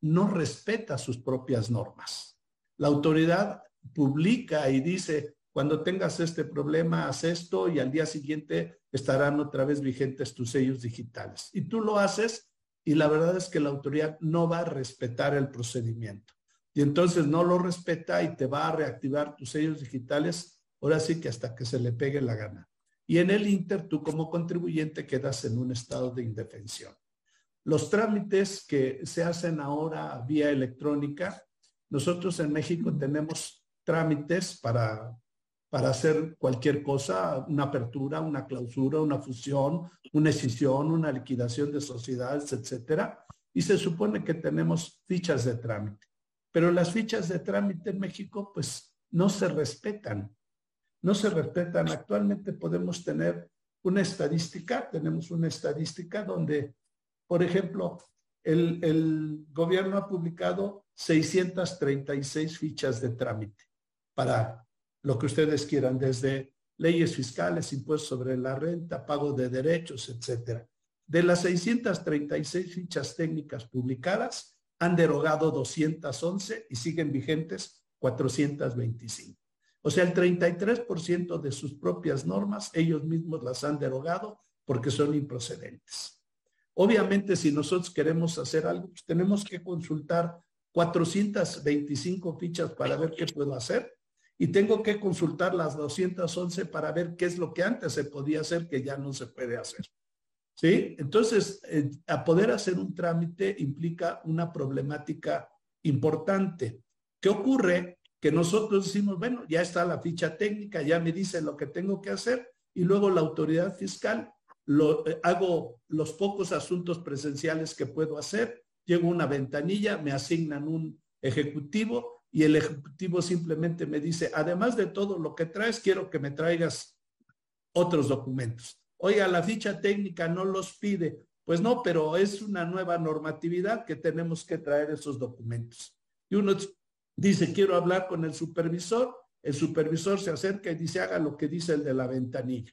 no respeta sus propias normas. La autoridad publica y dice, cuando tengas este problema, haz esto y al día siguiente estarán otra vez vigentes tus sellos digitales. Y tú lo haces y la verdad es que la autoridad no va a respetar el procedimiento. Y entonces no lo respeta y te va a reactivar tus sellos digitales, ahora sí que hasta que se le pegue la gana. Y en el Inter, tú como contribuyente quedas en un estado de indefensión. Los trámites que se hacen ahora vía electrónica, nosotros en México tenemos trámites para para hacer cualquier cosa, una apertura, una clausura, una fusión, una escisión, una liquidación de sociedades, etcétera. Y se supone que tenemos fichas de trámite. Pero las fichas de trámite en México, pues, no se respetan. No se respetan. Actualmente podemos tener una estadística, tenemos una estadística donde, por ejemplo, el, gobierno ha publicado 636 fichas de trámite para lo que ustedes quieran, desde leyes fiscales, impuestos sobre la renta, pago de derechos, etcétera. De las 636 fichas técnicas publicadas, han derogado 211 y siguen vigentes 425. O sea, el 33% de sus propias normas, ellos mismos las han derogado porque son improcedentes. Obviamente, si nosotros queremos hacer algo, pues tenemos que consultar 425 fichas para ver qué puedo hacer y tengo que consultar las 211 para ver qué es lo que antes se podía hacer que ya no se puede hacer. ¿Sí? Entonces, eh, a poder hacer un trámite implica una problemática importante. ¿Qué ocurre? Que nosotros decimos, bueno, ya está la ficha técnica, ya me dice lo que tengo que hacer y luego la autoridad fiscal eh, hago los pocos asuntos presenciales que puedo hacer, llego a una ventanilla, me asignan un ejecutivo y el ejecutivo simplemente me dice, además de todo lo que traes, quiero que me traigas otros documentos. Oiga, la ficha técnica no los pide. Pues no, pero es una nueva normatividad que tenemos que traer esos documentos. Y uno dice, quiero hablar con el supervisor, el supervisor se acerca y dice, haga lo que dice el de la ventanilla.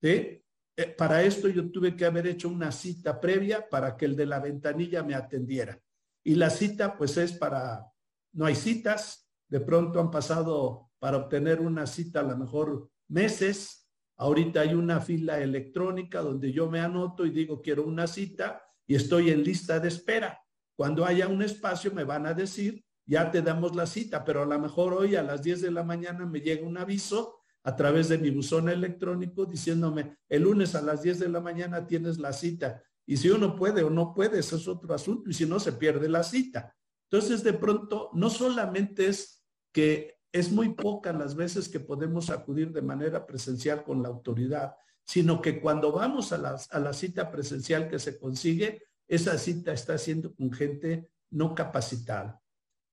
¿Sí? Eh, para esto yo tuve que haber hecho una cita previa para que el de la ventanilla me atendiera. Y la cita pues es para, no hay citas, de pronto han pasado para obtener una cita a lo mejor meses. Ahorita hay una fila electrónica donde yo me anoto y digo quiero una cita y estoy en lista de espera. Cuando haya un espacio me van a decir, ya te damos la cita, pero a lo mejor hoy a las 10 de la mañana me llega un aviso a través de mi buzón electrónico diciéndome, el lunes a las 10 de la mañana tienes la cita. Y si uno puede o no puede, eso es otro asunto. Y si no, se pierde la cita. Entonces, de pronto, no solamente es que es muy pocas las veces que podemos acudir de manera presencial con la autoridad, sino que cuando vamos a la, a la cita presencial que se consigue, esa cita está siendo con gente no capacitada.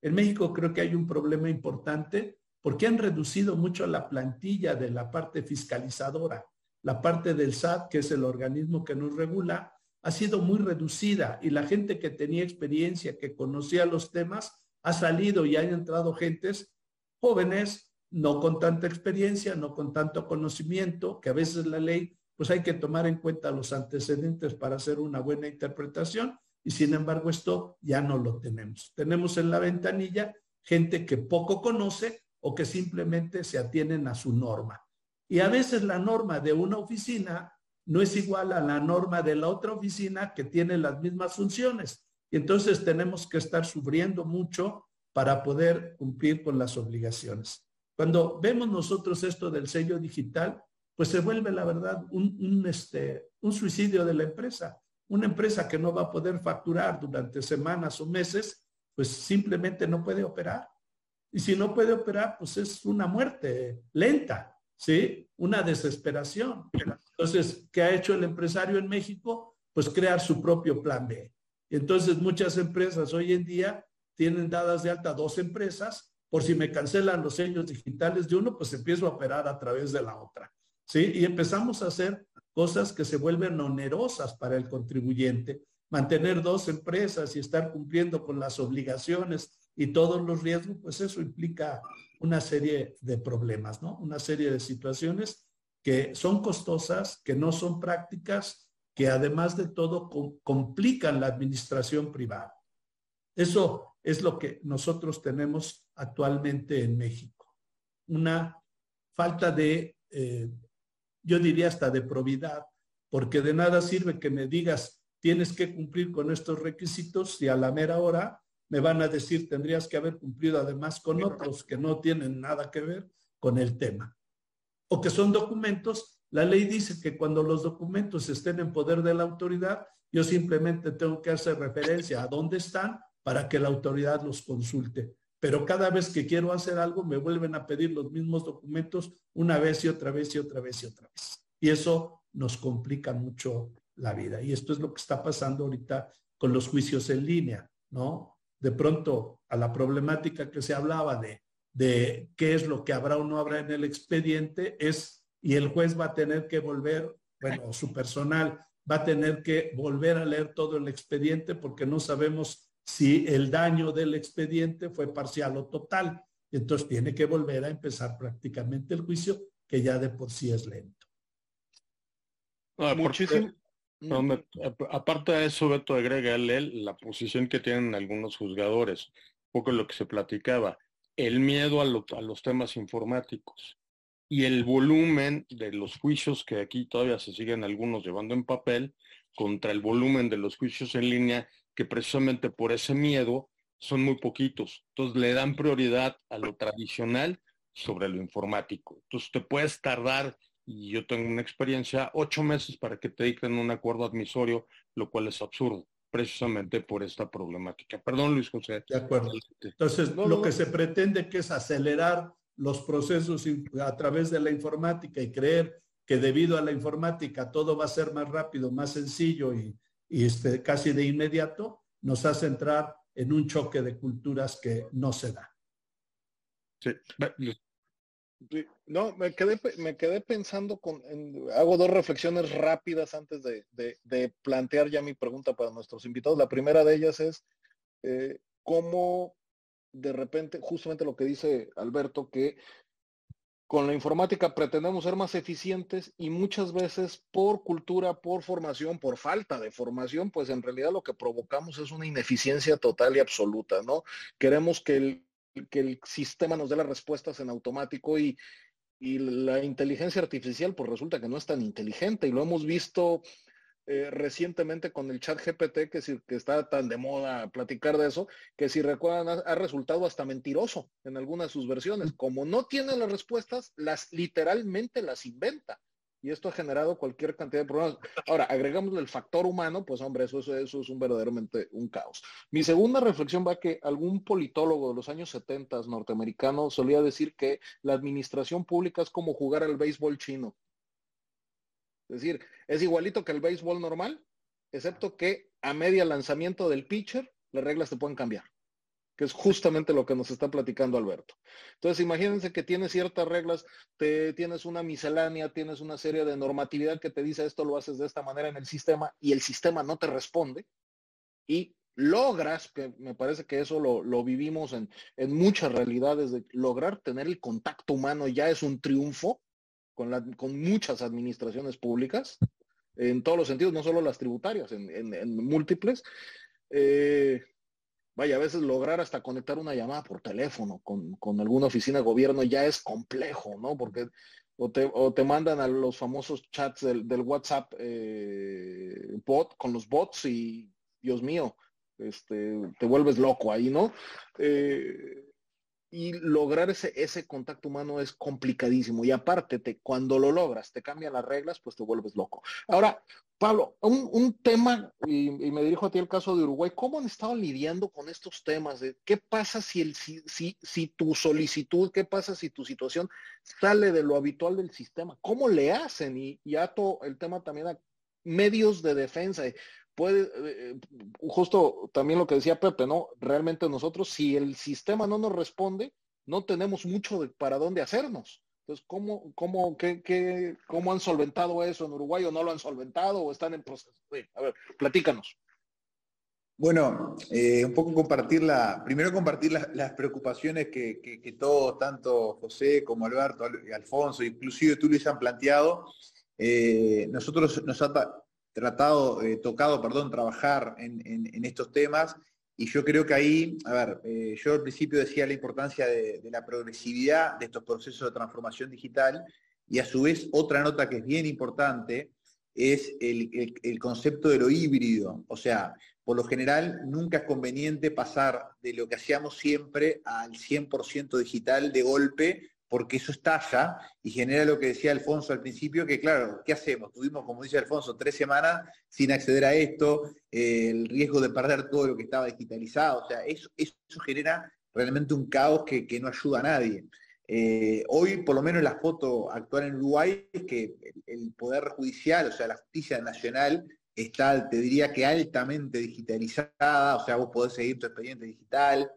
En México creo que hay un problema importante porque han reducido mucho la plantilla de la parte fiscalizadora. La parte del SAT, que es el organismo que nos regula, ha sido muy reducida y la gente que tenía experiencia, que conocía los temas, ha salido y han entrado gentes jóvenes, no con tanta experiencia, no con tanto conocimiento, que a veces la ley, pues hay que tomar en cuenta los antecedentes para hacer una buena interpretación y sin embargo esto ya no lo tenemos. Tenemos en la ventanilla gente que poco conoce o que simplemente se atienen a su norma. Y a veces la norma de una oficina no es igual a la norma de la otra oficina que tiene las mismas funciones. Y entonces tenemos que estar sufriendo mucho para poder cumplir con las obligaciones. Cuando vemos nosotros esto del sello digital, pues se vuelve la verdad un, un, este, un suicidio de la empresa. Una empresa que no va a poder facturar durante semanas o meses, pues simplemente no puede operar. Y si no puede operar, pues es una muerte lenta, ¿sí? Una desesperación. Entonces, ¿qué ha hecho el empresario en México? Pues crear su propio plan B. Entonces muchas empresas hoy en día tienen dadas de alta dos empresas, por si me cancelan los sellos digitales de uno, pues empiezo a operar a través de la otra. ¿Sí? Y empezamos a hacer cosas que se vuelven onerosas para el contribuyente. Mantener dos empresas y estar cumpliendo con las obligaciones y todos los riesgos, pues eso implica una serie de problemas, ¿no? Una serie de situaciones que son costosas, que no son prácticas, que además de todo complican la administración privada. Eso es lo que nosotros tenemos actualmente en México. Una falta de, eh, yo diría hasta de probidad, porque de nada sirve que me digas, tienes que cumplir con estos requisitos y a la mera hora me van a decir tendrías que haber cumplido además con otros que no tienen nada que ver con el tema. O que son documentos, la ley dice que cuando los documentos estén en poder de la autoridad, yo simplemente tengo que hacer referencia a dónde están para que la autoridad los consulte. Pero cada vez que quiero hacer algo, me vuelven a pedir los mismos documentos una vez y otra vez y otra vez y otra vez. Y eso nos complica mucho la vida. Y esto es lo que está pasando ahorita con los juicios en línea, ¿no? De pronto a la problemática que se hablaba de, de qué es lo que habrá o no habrá en el expediente es, y el juez va a tener que volver, bueno, su personal va a tener que volver a leer todo el expediente porque no sabemos si el daño del expediente fue parcial o total. Entonces tiene que volver a empezar prácticamente el juicio, que ya de por sí es lento. Muchísimo, aparte de eso, Beto agrega él la posición que tienen algunos juzgadores, un poco lo que se platicaba, el miedo a, a los temas informáticos y el volumen de los juicios que aquí todavía se siguen algunos llevando en papel contra el volumen de los juicios en línea, que precisamente por ese miedo son muy poquitos. Entonces le dan prioridad a lo tradicional sobre lo informático. Entonces te puedes tardar y yo tengo una experiencia, ocho meses para que te dicten un acuerdo admisorio, lo cual es absurdo, precisamente por esta problemática. Perdón, Luis José. De acuerdo. Entonces, lo que se pretende que es acelerar los procesos a través de la informática y creer que debido a la informática todo va a ser más rápido, más sencillo y, y este, casi de inmediato, nos hace entrar en un choque de culturas que no se da. Sí, no, me quedé, me quedé pensando con, hago dos reflexiones rápidas antes de, plantear ya mi pregunta para nuestros invitados. La primera de ellas es eh, cómo de repente, justamente lo que dice Alberto, que con la informática pretendemos ser más eficientes y muchas veces por cultura, por formación, por falta de formación, pues en realidad lo que provocamos es una ineficiencia total y absoluta, ¿no? Queremos que el, que el sistema nos dé las respuestas en automático y, y la inteligencia artificial pues resulta que no es tan inteligente y lo hemos visto eh, recientemente con el chat GPT, que, si, que está tan de moda platicar de eso, que si recuerdan ha, resultado hasta mentiroso en algunas de sus versiones. Como no tiene las respuestas, las literalmente las inventa. Y esto ha generado cualquier cantidad de problemas. Ahora, agregamos el factor humano, pues hombre, eso, eso, es un verdaderamente un caos. Mi segunda reflexión va que algún politólogo de los años 70 norteamericano solía decir que la administración pública es como jugar al béisbol chino. Es decir, es igualito que el béisbol normal, excepto que a media lanzamiento del pitcher, las reglas te pueden cambiar, que es justamente lo que nos está platicando Alberto. Entonces, imagínense que tienes ciertas reglas, te, tienes una miscelánea, tienes una serie de normatividad que te dice esto lo haces de esta manera en el sistema y el sistema no te responde y logras, que me parece que eso lo, lo vivimos en, en muchas realidades, de lograr tener el contacto humano ya es un triunfo, con, muchas administraciones públicas, en todos los sentidos, no solo las tributarias, en, múltiples. Eh, vaya, a veces lograr hasta conectar una llamada por teléfono con, alguna oficina de gobierno ya es complejo, ¿no? Porque o te, mandan a los famosos chats del, WhatsApp eh, bot con los bots y, Dios mío, este, te vuelves loco ahí, ¿no? Eh, y lograr ese, ese contacto humano es complicadísimo. Y aparte, te, cuando lo logras, te cambian las reglas, pues te vuelves loco. Ahora, Pablo, un, tema, y, me dirijo a ti el caso de Uruguay, ¿cómo han estado lidiando con estos temas? De ¿Qué pasa si, el, si, si, si tu solicitud, qué pasa si tu situación sale de lo habitual del sistema? ¿Cómo le hacen? Y, y ato el tema también a medios de defensa puede, eh, justo también lo que decía Pepe, ¿no? Realmente nosotros, si el sistema no nos responde, no tenemos mucho de, para dónde hacernos. Entonces, ¿cómo, cómo, qué, qué, ¿cómo han solventado eso en Uruguay o no lo han solventado o están en proceso? a ver, platícanos. Bueno, eh, un poco compartir la, primero compartir las preocupaciones que, que, todos, tanto José como Alberto, Alfonso, inclusive tú les han planteado. Eh, nosotros nos ha, tratado, eh, tocado, perdón, trabajar en, estos temas. Y yo creo que ahí, a ver, eh, yo al principio decía la importancia de, la progresividad de estos procesos de transformación digital y a su vez otra nota que es bien importante es el, el concepto de lo híbrido. O sea, por lo general nunca es conveniente pasar de lo que hacíamos siempre al 100% digital de golpe porque eso estalla y genera lo que decía Alfonso al principio, que claro, ¿qué hacemos? Tuvimos, como dice Alfonso, tres semanas sin acceder a esto, eh, el riesgo de perder todo lo que estaba digitalizado, o sea, eso, genera realmente un caos que, no ayuda a nadie. Eh, hoy, por lo menos la foto actual en Uruguay, es que el Poder Judicial, o sea, la justicia nacional, está, te diría que altamente digitalizada, o sea, vos podés seguir tu expediente digital,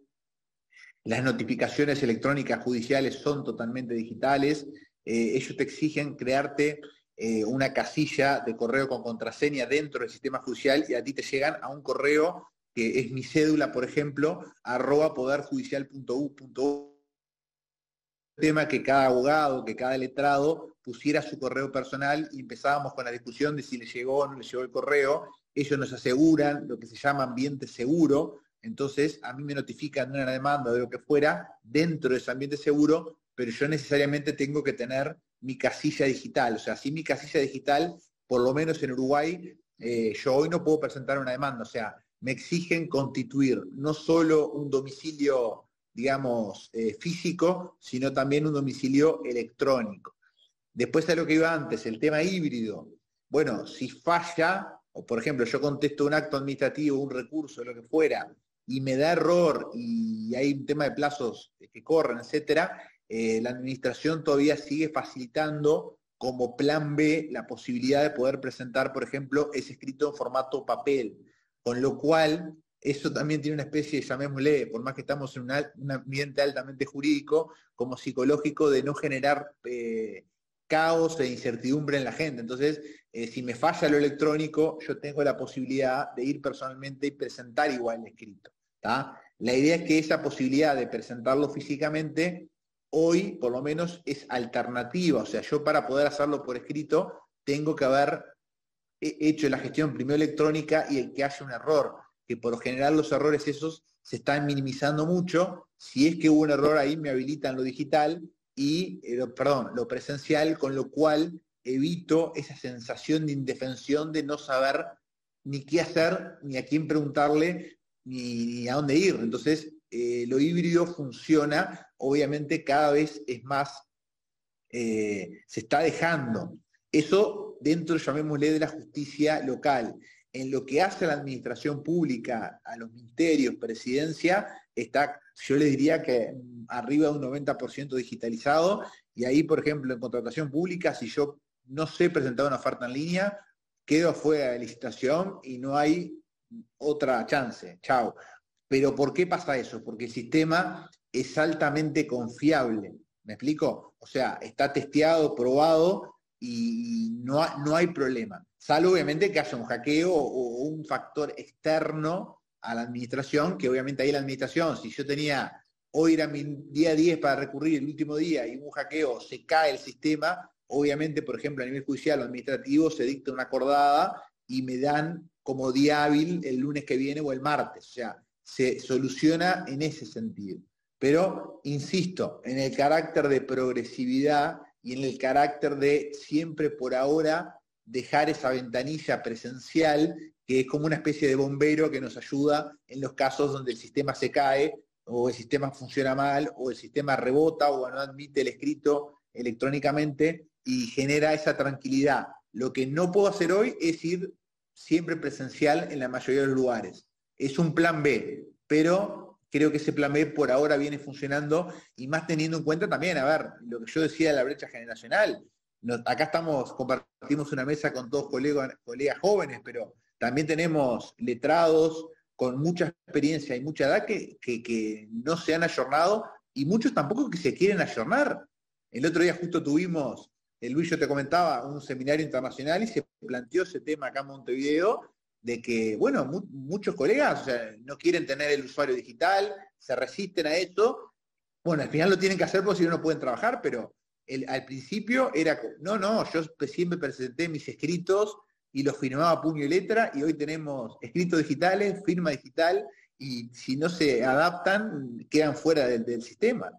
las notificaciones electrónicas judiciales son totalmente digitales. Eh, ellos te exigen crearte eh, una casilla de correo con contraseña dentro del sistema judicial y a ti te llegan a un correo que es mi cédula, por ejemplo, arroba poderjudicial.u. Tema que cada abogado, que cada letrado pusiera su correo personal y empezábamos con la discusión de si le llegó o no le llegó el correo. Ellos nos aseguran lo que se llama ambiente seguro, entonces a mí me notifican una demanda de lo que fuera dentro de ese ambiente seguro, pero yo necesariamente tengo que tener mi casilla digital. O sea, si mi casilla digital, por lo menos en Uruguay, eh, yo hoy no puedo presentar una demanda. O sea, me exigen constituir no solo un domicilio, digamos, eh, físico, sino también un domicilio electrónico. Después de lo que iba antes, el tema híbrido. Bueno, si falla, o por ejemplo, yo contesto un acto administrativo, un recurso, lo que fuera, y me da error y hay un tema de plazos que corren, etcétera, eh, la administración todavía sigue facilitando como plan B la posibilidad de poder presentar, por ejemplo, ese escrito en formato papel, con lo cual eso también tiene una especie, llamémosle, por más que estamos en un ambiente altamente jurídico, como psicológico, de no generar eh, caos e incertidumbre en la gente. Entonces, eh, si me falla lo electrónico, yo tengo la posibilidad de ir personalmente y presentar igual el escrito. La idea es que esa posibilidad de presentarlo físicamente hoy por lo menos es alternativa. O sea, yo para poder hacerlo por escrito tengo que haber hecho la gestión primero electrónica y el que haya un error, que por lo general los errores esos se están minimizando mucho. Si es que hubo un error ahí, me habilitan lo digital y, eh, perdón, lo presencial, con lo cual evito esa sensación de indefensión de no saber ni qué hacer, ni a quién preguntarle, ni, a dónde ir. Entonces, eh, lo híbrido funciona, obviamente cada vez es más, eh, se está dejando. Eso dentro, llamémosle, de la justicia local. En lo que hace a la administración pública, a los ministerios, presidencia, está, yo le diría que arriba de un 90% digitalizado. Y ahí, por ejemplo, en contratación pública, si yo no sé presentar una oferta en línea, quedo afuera de licitación y no hay otra chance. Chao. Pero ¿por qué pasa eso? Porque el sistema es altamente confiable. ¿Me explico? O sea, está testeado, probado y no, no hay problema. Salvo obviamente que haya un hackeo o un factor externo a la administración, que obviamente ahí la administración, si yo tenía, hoy era mi día 10 para recurrir el último día y un hackeo, se cae el sistema, obviamente, por ejemplo, a nivel judicial o administrativo, se dicta una acordada y me dan como día hábil el lunes que viene o el martes. O sea, se soluciona en ese sentido. Pero, insisto, en el carácter de progresividad y en el carácter de siempre por ahora dejar esa ventanilla presencial, que es como una especie de bombero que nos ayuda en los casos donde el sistema se cae o el sistema funciona mal o el sistema rebota o no admite el escrito electrónicamente y genera esa tranquilidad. Lo que no puedo hacer hoy es ir siempre presencial en la mayoría de los lugares. Es un plan B, pero creo que ese plan B por ahora viene funcionando y más teniendo en cuenta también, a ver, lo que yo decía de la brecha generacional. acá estamos, compartimos una mesa con todos colegas, colegas jóvenes, pero también tenemos letrados con mucha experiencia y mucha edad que, que no se han ayornado y muchos tampoco que se quieren ayornar. El otro día justo tuvimos Luis, yo te comentaba, un seminario internacional y se planteó ese tema acá en Montevideo, de que, bueno, muchos colegas no quieren tener el usuario digital, se resisten a eso. Bueno, al final lo tienen que hacer porque si no, no pueden trabajar, pero al principio era, no, no, yo siempre presenté mis escritos y los firmaba puño y letra y hoy tenemos escritos digitales, firma digital y si no se adaptan, quedan fuera del sistema.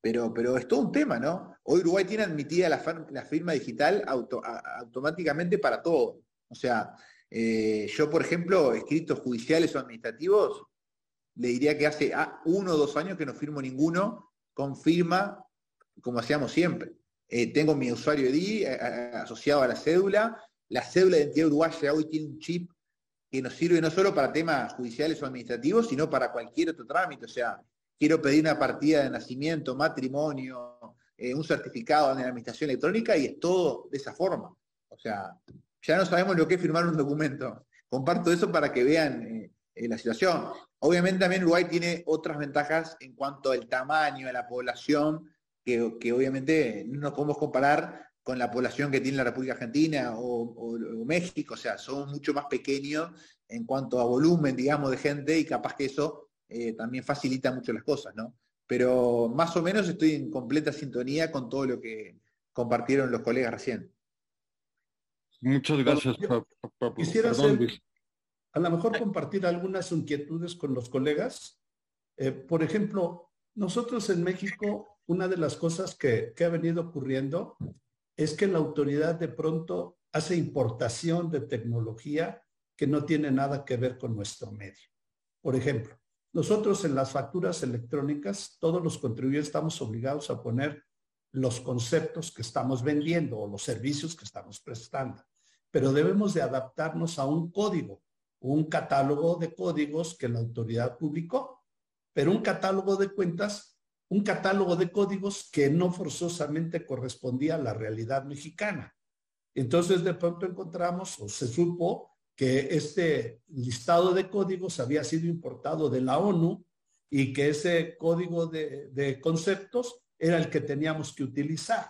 Pero, pero es todo un tema, ¿no? Hoy Uruguay tiene admitida la, firma digital automáticamente para todo. O sea, eh, yo, por ejemplo, escritos judiciales o administrativos, le diría que hace ah, uno o dos años que no firmo ninguno con firma como hacíamos siempre. Eh, tengo mi usuario ID eh, asociado a la cédula. La cédula de identidad uruguaya hoy tiene un chip que nos sirve no solo para temas judiciales o administrativos, sino para cualquier otro trámite. O sea, quiero pedir una partida de nacimiento, matrimonio, eh, un certificado de administración electrónica y es todo de esa forma. O sea, ya no sabemos lo que es firmar un documento. Comparto eso para que vean eh, eh, la situación. Obviamente también Uruguay tiene otras ventajas en cuanto al tamaño de la población, que, obviamente no nos podemos comparar con la población que tiene la República Argentina o, México, o sea, son mucho más pequeños en cuanto a volumen, digamos, de gente y capaz que eso eh, también facilita mucho las cosas, ¿no? Pero más o menos estoy en completa sintonía con todo lo que compartieron los colegas recién. Muchas gracias. Quisiera a lo mejor compartir algunas inquietudes con los colegas. Eh, por ejemplo, nosotros en México, una de las cosas que, ha venido ocurriendo es que la autoridad de pronto hace importación de tecnología que no tiene nada que ver con nuestro medio. Por ejemplo, nosotros en las facturas electrónicas, todos los contribuyentes estamos obligados a poner los conceptos que estamos vendiendo o los servicios que estamos prestando, pero debemos de adaptarnos a un código, un catálogo de códigos que la autoridad publicó, pero un catálogo de cuentas, un catálogo de códigos que no forzosamente correspondía a la realidad mexicana. Entonces de pronto encontramos o se supo que este listado de códigos había sido importado de la ONU y que ese código de, conceptos era el que teníamos que utilizar.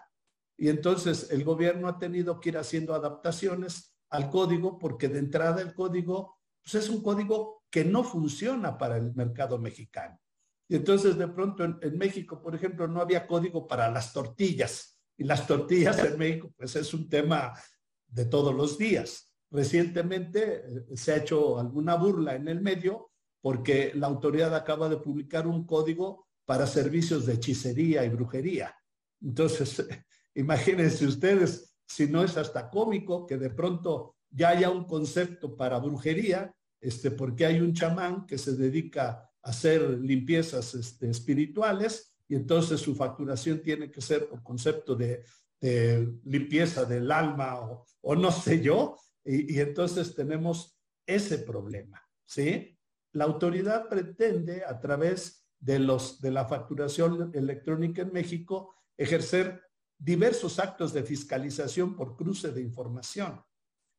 Y entonces el gobierno ha tenido que ir haciendo adaptaciones al código porque de entrada el código pues es un código que no funciona para el mercado mexicano. Y entonces de pronto en, México, por ejemplo, no había código para las tortillas. Y las tortillas en México, pues es un tema de todos los días. Recientemente eh, se ha hecho alguna burla en el medio porque la autoridad acaba de publicar un código para servicios de hechicería y brujería. Entonces, imagínense ustedes, si no es hasta cómico que de pronto ya haya un concepto para brujería, este, porque hay un chamán que se dedica hacer limpiezas este, espirituales y entonces su facturación tiene que ser por concepto de, limpieza del alma o, no sé yo, y, y entonces tenemos ese problema, ¿sí? La autoridad pretende a través de, los, de la facturación electrónica en México ejercer diversos actos de fiscalización por cruce de información.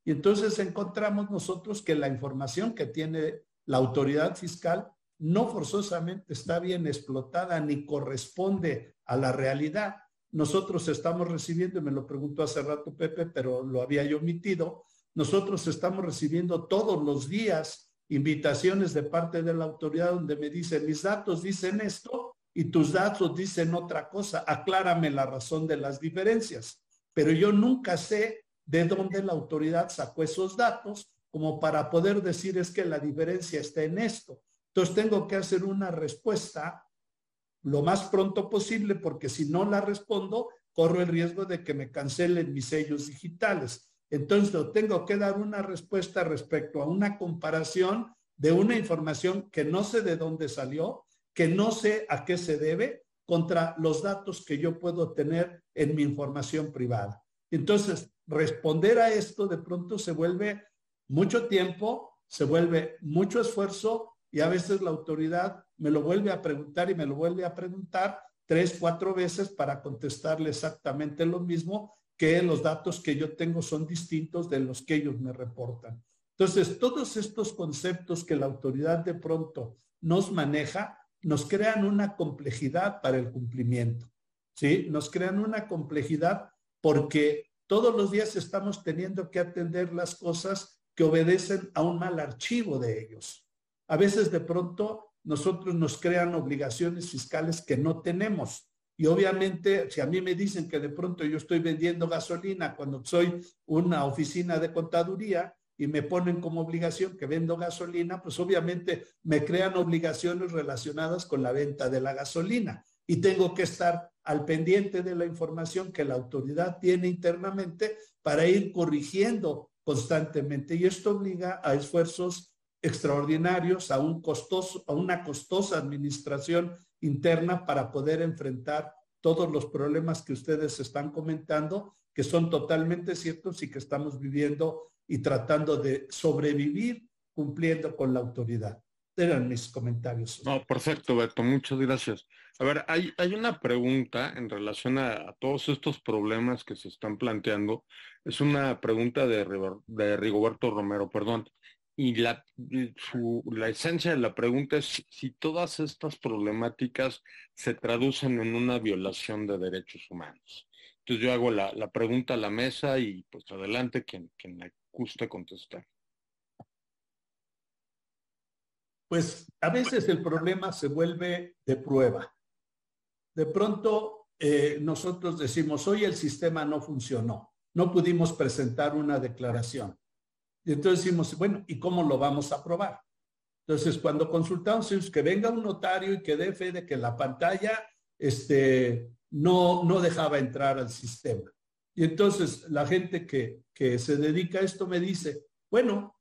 Y entonces encontramos nosotros que la información que tiene la autoridad fiscal no forzosamente está bien explotada ni corresponde a la realidad. Nosotros estamos recibiendo, y me lo preguntó hace rato Pepe, pero lo había yo omitido, nosotros estamos recibiendo todos los días invitaciones de parte de la autoridad donde me dicen, mis datos dicen esto y tus datos dicen otra cosa, aclárame la razón de las diferencias. Pero yo nunca sé de dónde la autoridad sacó esos datos como para poder decir es que la diferencia está en esto. Entonces tengo que hacer una respuesta lo más pronto posible porque si no la respondo, corro el riesgo de que me cancelen mis sellos digitales. Entonces tengo que dar una respuesta respecto a una comparación de una información que no sé de dónde salió, que no sé a qué se debe, contra los datos que yo puedo tener en mi información privada. Entonces, responder a esto de pronto se vuelve mucho tiempo, se vuelve mucho esfuerzo y a veces la autoridad me lo vuelve a preguntar y me lo vuelve a preguntar tres, cuatro veces para contestarle exactamente lo mismo que los datos que yo tengo son distintos de los que ellos me reportan. Entonces, todos estos conceptos que la autoridad de pronto nos maneja, nos crean una complejidad para el cumplimiento. ¿Sí? Nos crean una complejidad porque todos los días estamos teniendo que atender las cosas que obedecen a un mal archivo de ellos. A veces de pronto nosotros nos crean obligaciones fiscales que no tenemos. Y obviamente, si a mí me dicen que de pronto yo estoy vendiendo gasolina cuando soy una oficina de contaduría y me ponen como obligación que vendo gasolina, pues obviamente me crean obligaciones relacionadas con la venta de la gasolina. Y tengo que estar al pendiente de la información que la autoridad tiene internamente para ir corrigiendo constantemente. Y esto obliga a esfuerzos extraordinarios, a, un costoso, a una costosa administración interna para poder enfrentar todos los problemas que ustedes están comentando, que son totalmente ciertos y que estamos viviendo y tratando de sobrevivir cumpliendo con la autoridad. Eran mis comentarios. No, perfecto, Beto, muchas gracias. A ver, hay, hay una pregunta en relación a, todos estos problemas que se están planteando. Es una pregunta de, de Rigoberto Romero, perdón. Y la, la esencia de la pregunta es si todas estas problemáticas se traducen en una violación de derechos humanos. Entonces yo hago la, la pregunta a la mesa y pues adelante quien, quien me guste contestar. Pues a veces el problema se vuelve de prueba. De pronto eh, nosotros decimos, hoy el sistema no funcionó, no pudimos presentar una declaración. Y entonces decimos, bueno, ¿y cómo lo vamos a probar? Entonces, cuando consultamos, es que venga un notario y que dé fe de que la pantalla este, no, no dejaba entrar al sistema. Y entonces la gente que, que se dedica a esto me dice, bueno,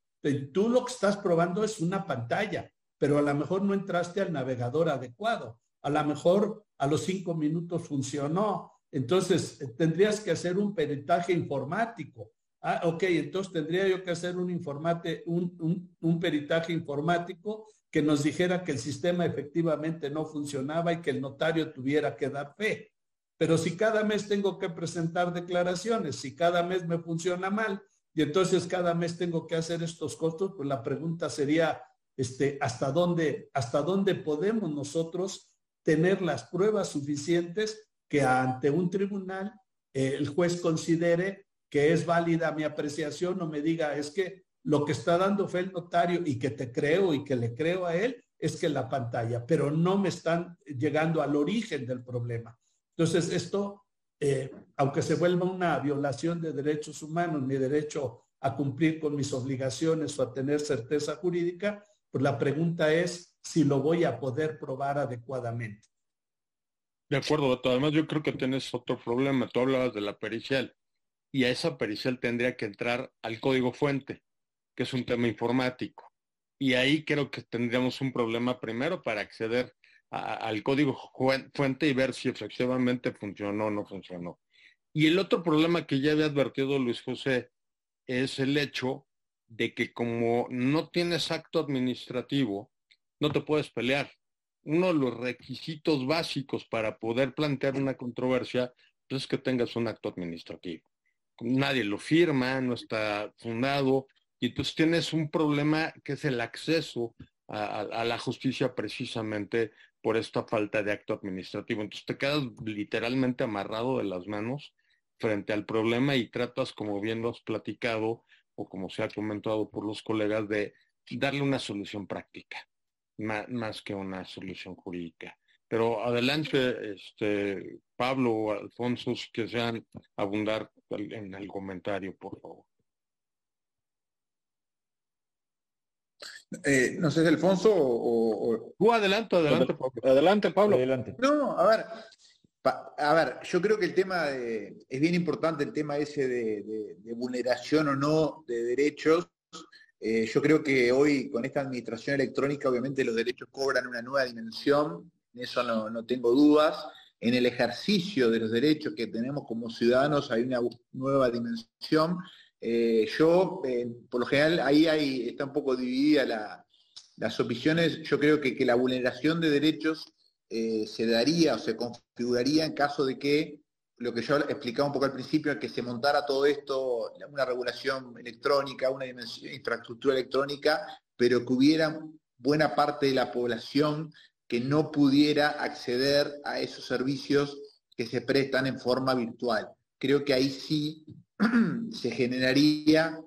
tú lo que estás probando es una pantalla, pero a lo mejor no entraste al navegador adecuado. A lo mejor a los cinco minutos funcionó. Entonces, tendrías que hacer un peritaje informático. Ah, ok, entonces tendría yo que hacer un, informate, un, peritaje informático que nos dijera que el sistema efectivamente no funcionaba y que el notario tuviera que dar fe. Pero si cada mes tengo que presentar declaraciones, si cada mes me funciona mal y entonces cada mes tengo que hacer estos costos, pues la pregunta sería, este, ¿hasta dónde, hasta dónde podemos nosotros tener las pruebas suficientes que ante un tribunal eh, el juez considere que es válida mi apreciación o me diga, es que lo que está dando fe el notario y que te creo y que le creo a él, es que la pantalla, pero no me están llegando al origen del problema. Entonces, esto, eh, aunque se vuelva una violación de derechos humanos, mi derecho a cumplir con mis obligaciones o a tener certeza jurídica, pues la pregunta es si lo voy a poder probar adecuadamente. De acuerdo, Además, yo creo que tienes otro problema. Tú hablabas de la pericial y a esa pericial tendría que entrar al código fuente, que es un tema informático. Y ahí creo que tendríamos un problema primero para acceder al código fuente y ver si efectivamente funcionó o no funcionó. Y el otro problema que ya había advertido Luis José es el hecho de que como no tienes acto administrativo, no te puedes pelear. Uno de los requisitos básicos para poder plantear una controversia es que tengas un acto administrativo. Nadie lo firma, no está fundado, y entonces tienes un problema que es el acceso a, la justicia precisamente por esta falta de acto administrativo. Entonces te quedas literalmente amarrado de las manos frente al problema y tratas, como bien lo has platicado o como se ha comentado por los colegas, de darle una solución práctica, más, que una solución jurídica. Pero adelante, este, Pablo o Alfonso, que sean abundar en el comentario, por favor. Eh, no sé, Alfonso o, Tú adelante, adelante, Pablo. Adelante, Pablo. Adelante. No, a ver, a ver, yo creo que el tema de, es bien importante el tema ese de, vulneración o no de derechos. Eh, yo creo que hoy con esta administración electrónica obviamente los derechos cobran una nueva dimensión, en eso no, no tengo dudas. En el ejercicio de los derechos que tenemos como ciudadanos hay una nueva dimensión eh, yo, eh, por lo general, ahí está un poco dividida las opiniones. Yo creo que, la vulneración de derechos eh, se daría o se configuraría en caso de que, lo que yo explicaba un poco al principio, que se montara todo esto, una regulación electrónica, una infraestructura electrónica, pero que hubiera buena parte de la población que no pudiera acceder a esos servicios que se prestan en forma virtual. Creo que ahí sí se generaría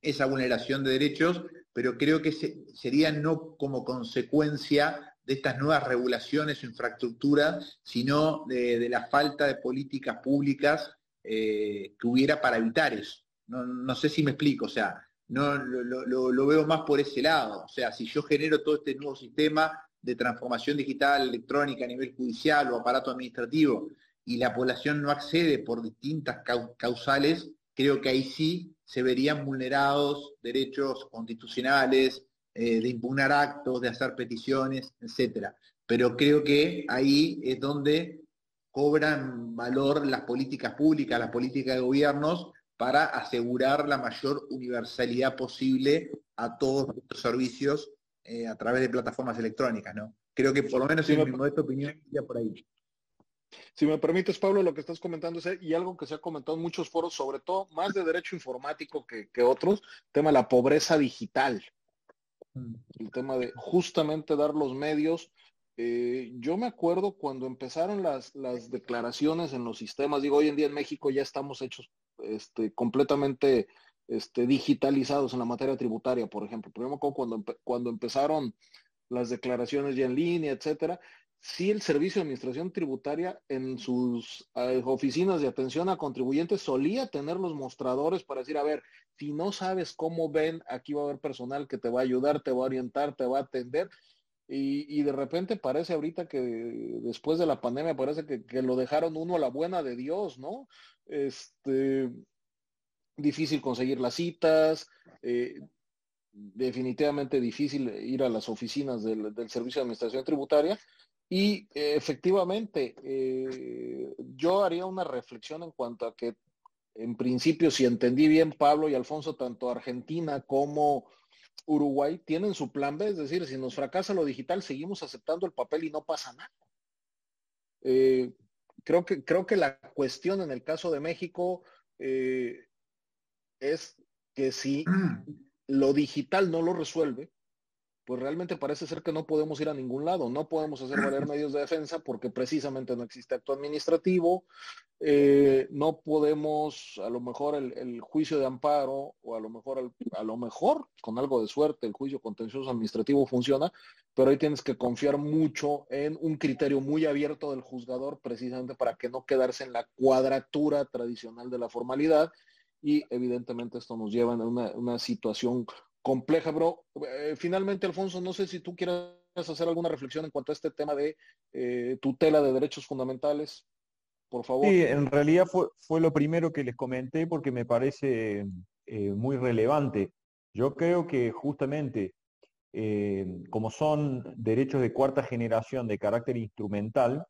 esa vulneración de derechos, pero creo que sería no como consecuencia de estas nuevas regulaciones o infraestructuras, sino de, la falta de políticas públicas eh, que hubiera para evitar eso. No, sé si me explico, o sea, no lo, lo, veo más por ese lado. O sea, si yo genero todo este nuevo sistema de transformación digital electrónica a nivel judicial o aparato administrativo y la población no accede por distintas causales, creo que ahí sí se verían vulnerados derechos constitucionales, eh, de impugnar actos, de hacer peticiones, etcétera. Pero creo que ahí es donde cobran valor las políticas públicas, las políticas de gobiernos, para asegurar la mayor universalidad posible a todos estos servicios eh, a través de plataformas electrónicas, ¿no? Creo que por lo menos en mi modesta opinión iría por ahí. Si me permites, Pablo, lo que estás comentando es, y algo que se ha comentado en muchos foros, sobre todo más de derecho informático que, otros, el tema de la pobreza digital. Mm. El tema de justamente dar los medios. Eh, yo me acuerdo cuando empezaron las, las declaraciones en los sistemas, digo, hoy en día en México ya estamos hechos este, completamente este, digitalizados en la materia tributaria, por ejemplo. Primero cuando, cuando empezaron las declaraciones ya en línea, etcétera, sí el Servicio de Administración Tributaria en sus eh, oficinas de atención a contribuyentes solía tener los mostradores para decir, a ver, si no sabes cómo ven, aquí va a haber personal que te va a ayudar, te va a orientar, te va a atender. Y, de repente parece ahorita que después de la pandemia parece que, lo dejaron uno a la buena de Dios, ¿no? Este, difícil conseguir las citas, eh, definitivamente difícil ir a las oficinas del Servicio de Administración Tributaria y eh, efectivamente, eh, yo haría una reflexión en cuanto a que, en principio, si entendí bien, Pablo y Alfonso, tanto Argentina como Uruguay tienen su plan B, es decir, si nos fracasa lo digital, seguimos aceptando el papel y no pasa nada. Creo, que, creo que la cuestión en el caso de México es que si lo digital no lo resuelve, pues realmente parece ser que no podemos ir a ningún lado, no podemos hacer valer medios de defensa porque precisamente no existe acto administrativo, eh, no podemos, a lo mejor el, juicio de amparo o a lo mejor, a lo mejor, con algo de suerte, el juicio contencioso administrativo funciona, pero ahí tienes que confiar mucho en un criterio muy abierto del juzgador precisamente para que no quedarse en la cuadratura tradicional de la formalidad y evidentemente esto nos lleva a una, una situación compleja, bro. Eh, finalmente, Alfonso, no sé si tú quieras hacer alguna reflexión en cuanto a este tema de eh, tutela de derechos fundamentales, por favor. Sí, en realidad fue, fue lo primero que les comenté porque me parece eh, muy relevante. Yo creo que justamente como son derechos de cuarta generación de carácter instrumental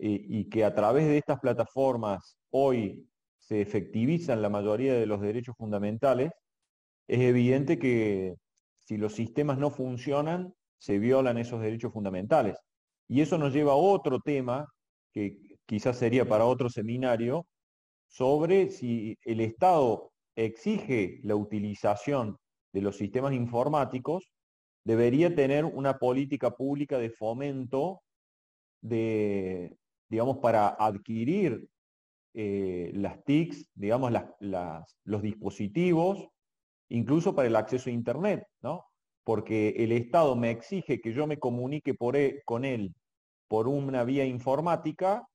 y que a través de estas plataformas hoy se efectivizan la mayoría de los derechos fundamentales, es evidente que si los sistemas no funcionan, se violan esos derechos fundamentales. Y eso nos lleva a otro tema, que quizás sería para otro seminario, sobre si el Estado exige la utilización de los sistemas informáticos, debería tener una política pública de fomento de, digamos, para adquirir eh, las TICs, digamos, los dispositivos incluso para el acceso a Internet, ¿no? Porque el Estado me exige que yo me comunique por e, con él por una vía informática,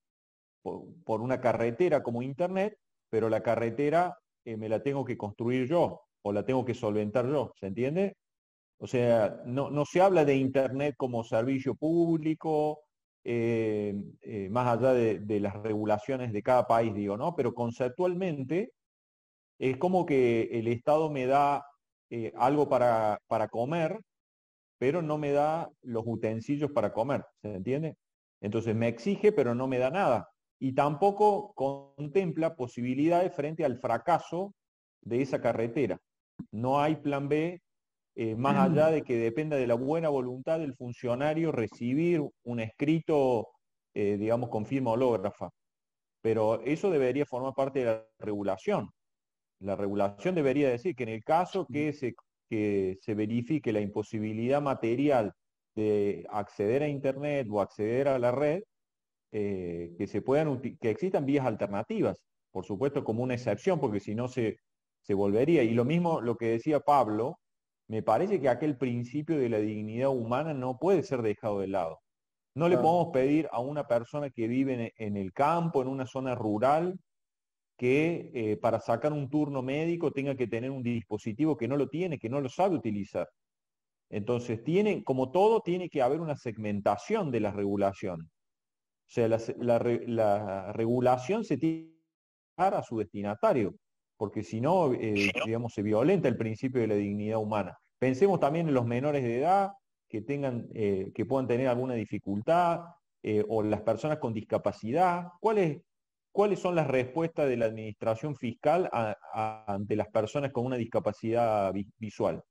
por, una carretera como Internet, pero la carretera eh, me la tengo que construir yo o la tengo que solventar yo, ¿se entiende? O sea, no, no se habla de Internet como servicio público, eh, eh, más allá de, las regulaciones de cada país, digo, ¿no? Pero conceptualmente es como que el Estado me da eh, algo para, para comer, pero no me da los utensilios para comer, ¿se entiende? Entonces me exige, pero no me da nada. Y tampoco contempla posibilidades frente al fracaso de esa carretera. No hay plan B eh, más allá de que dependa de la buena voluntad del funcionario recibir un escrito, eh, digamos, con firma hológrafa. Pero eso debería formar parte de la regulación. La regulación debería decir que en el caso que se, que se verifique la imposibilidad material de acceder a Internet o acceder a la red, eh, que, se puedan, que existan vías alternativas, por supuesto como una excepción, porque si no se, se volvería. Y lo mismo lo que decía Pablo, me parece que aquel principio de la dignidad humana no puede ser dejado de lado. No le podemos pedir a una persona que vive en, el campo, en una zona rural, que eh, para sacar un turno médico tenga que tener un dispositivo que no lo tiene, que no lo sabe utilizar. Entonces, tiene, como todo, tiene que haber una segmentación de las regulaciones. O sea, la, regulación se tiene que dar a su destinatario, porque si no, eh, digamos, se violenta el principio de la dignidad humana. Pensemos también en los menores de edad que, tengan, eh, que puedan tener alguna dificultad, o las personas con discapacidad. ¿Cuál es, ¿Cuáles son las respuestas de la administración fiscal ante las personas con una discapacidad visual?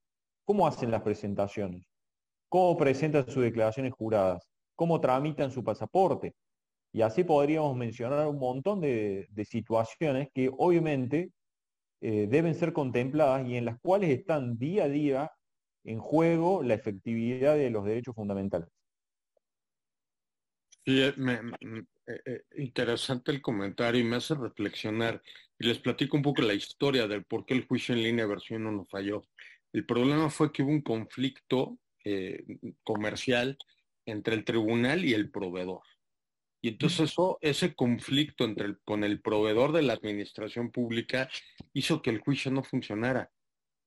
¿Cómo hacen las presentaciones? ¿Cómo presentan sus declaraciones juradas? ¿Cómo tramitan su pasaporte? Y así podríamos mencionar un montón de, situaciones que obviamente eh, deben ser contempladas y en las cuales están día a día en juego la efectividad de los derechos fundamentales. Sí, eh, eh, interesante el comentario y me hace reflexionar. Y les platico un poco la historia del por qué el juicio en línea versión 1 falló. El problema fue que hubo un conflicto comercial entre el tribunal y el proveedor. Y entonces eso, ese conflicto entre el, con el proveedor de la administración pública hizo que el juicio no funcionara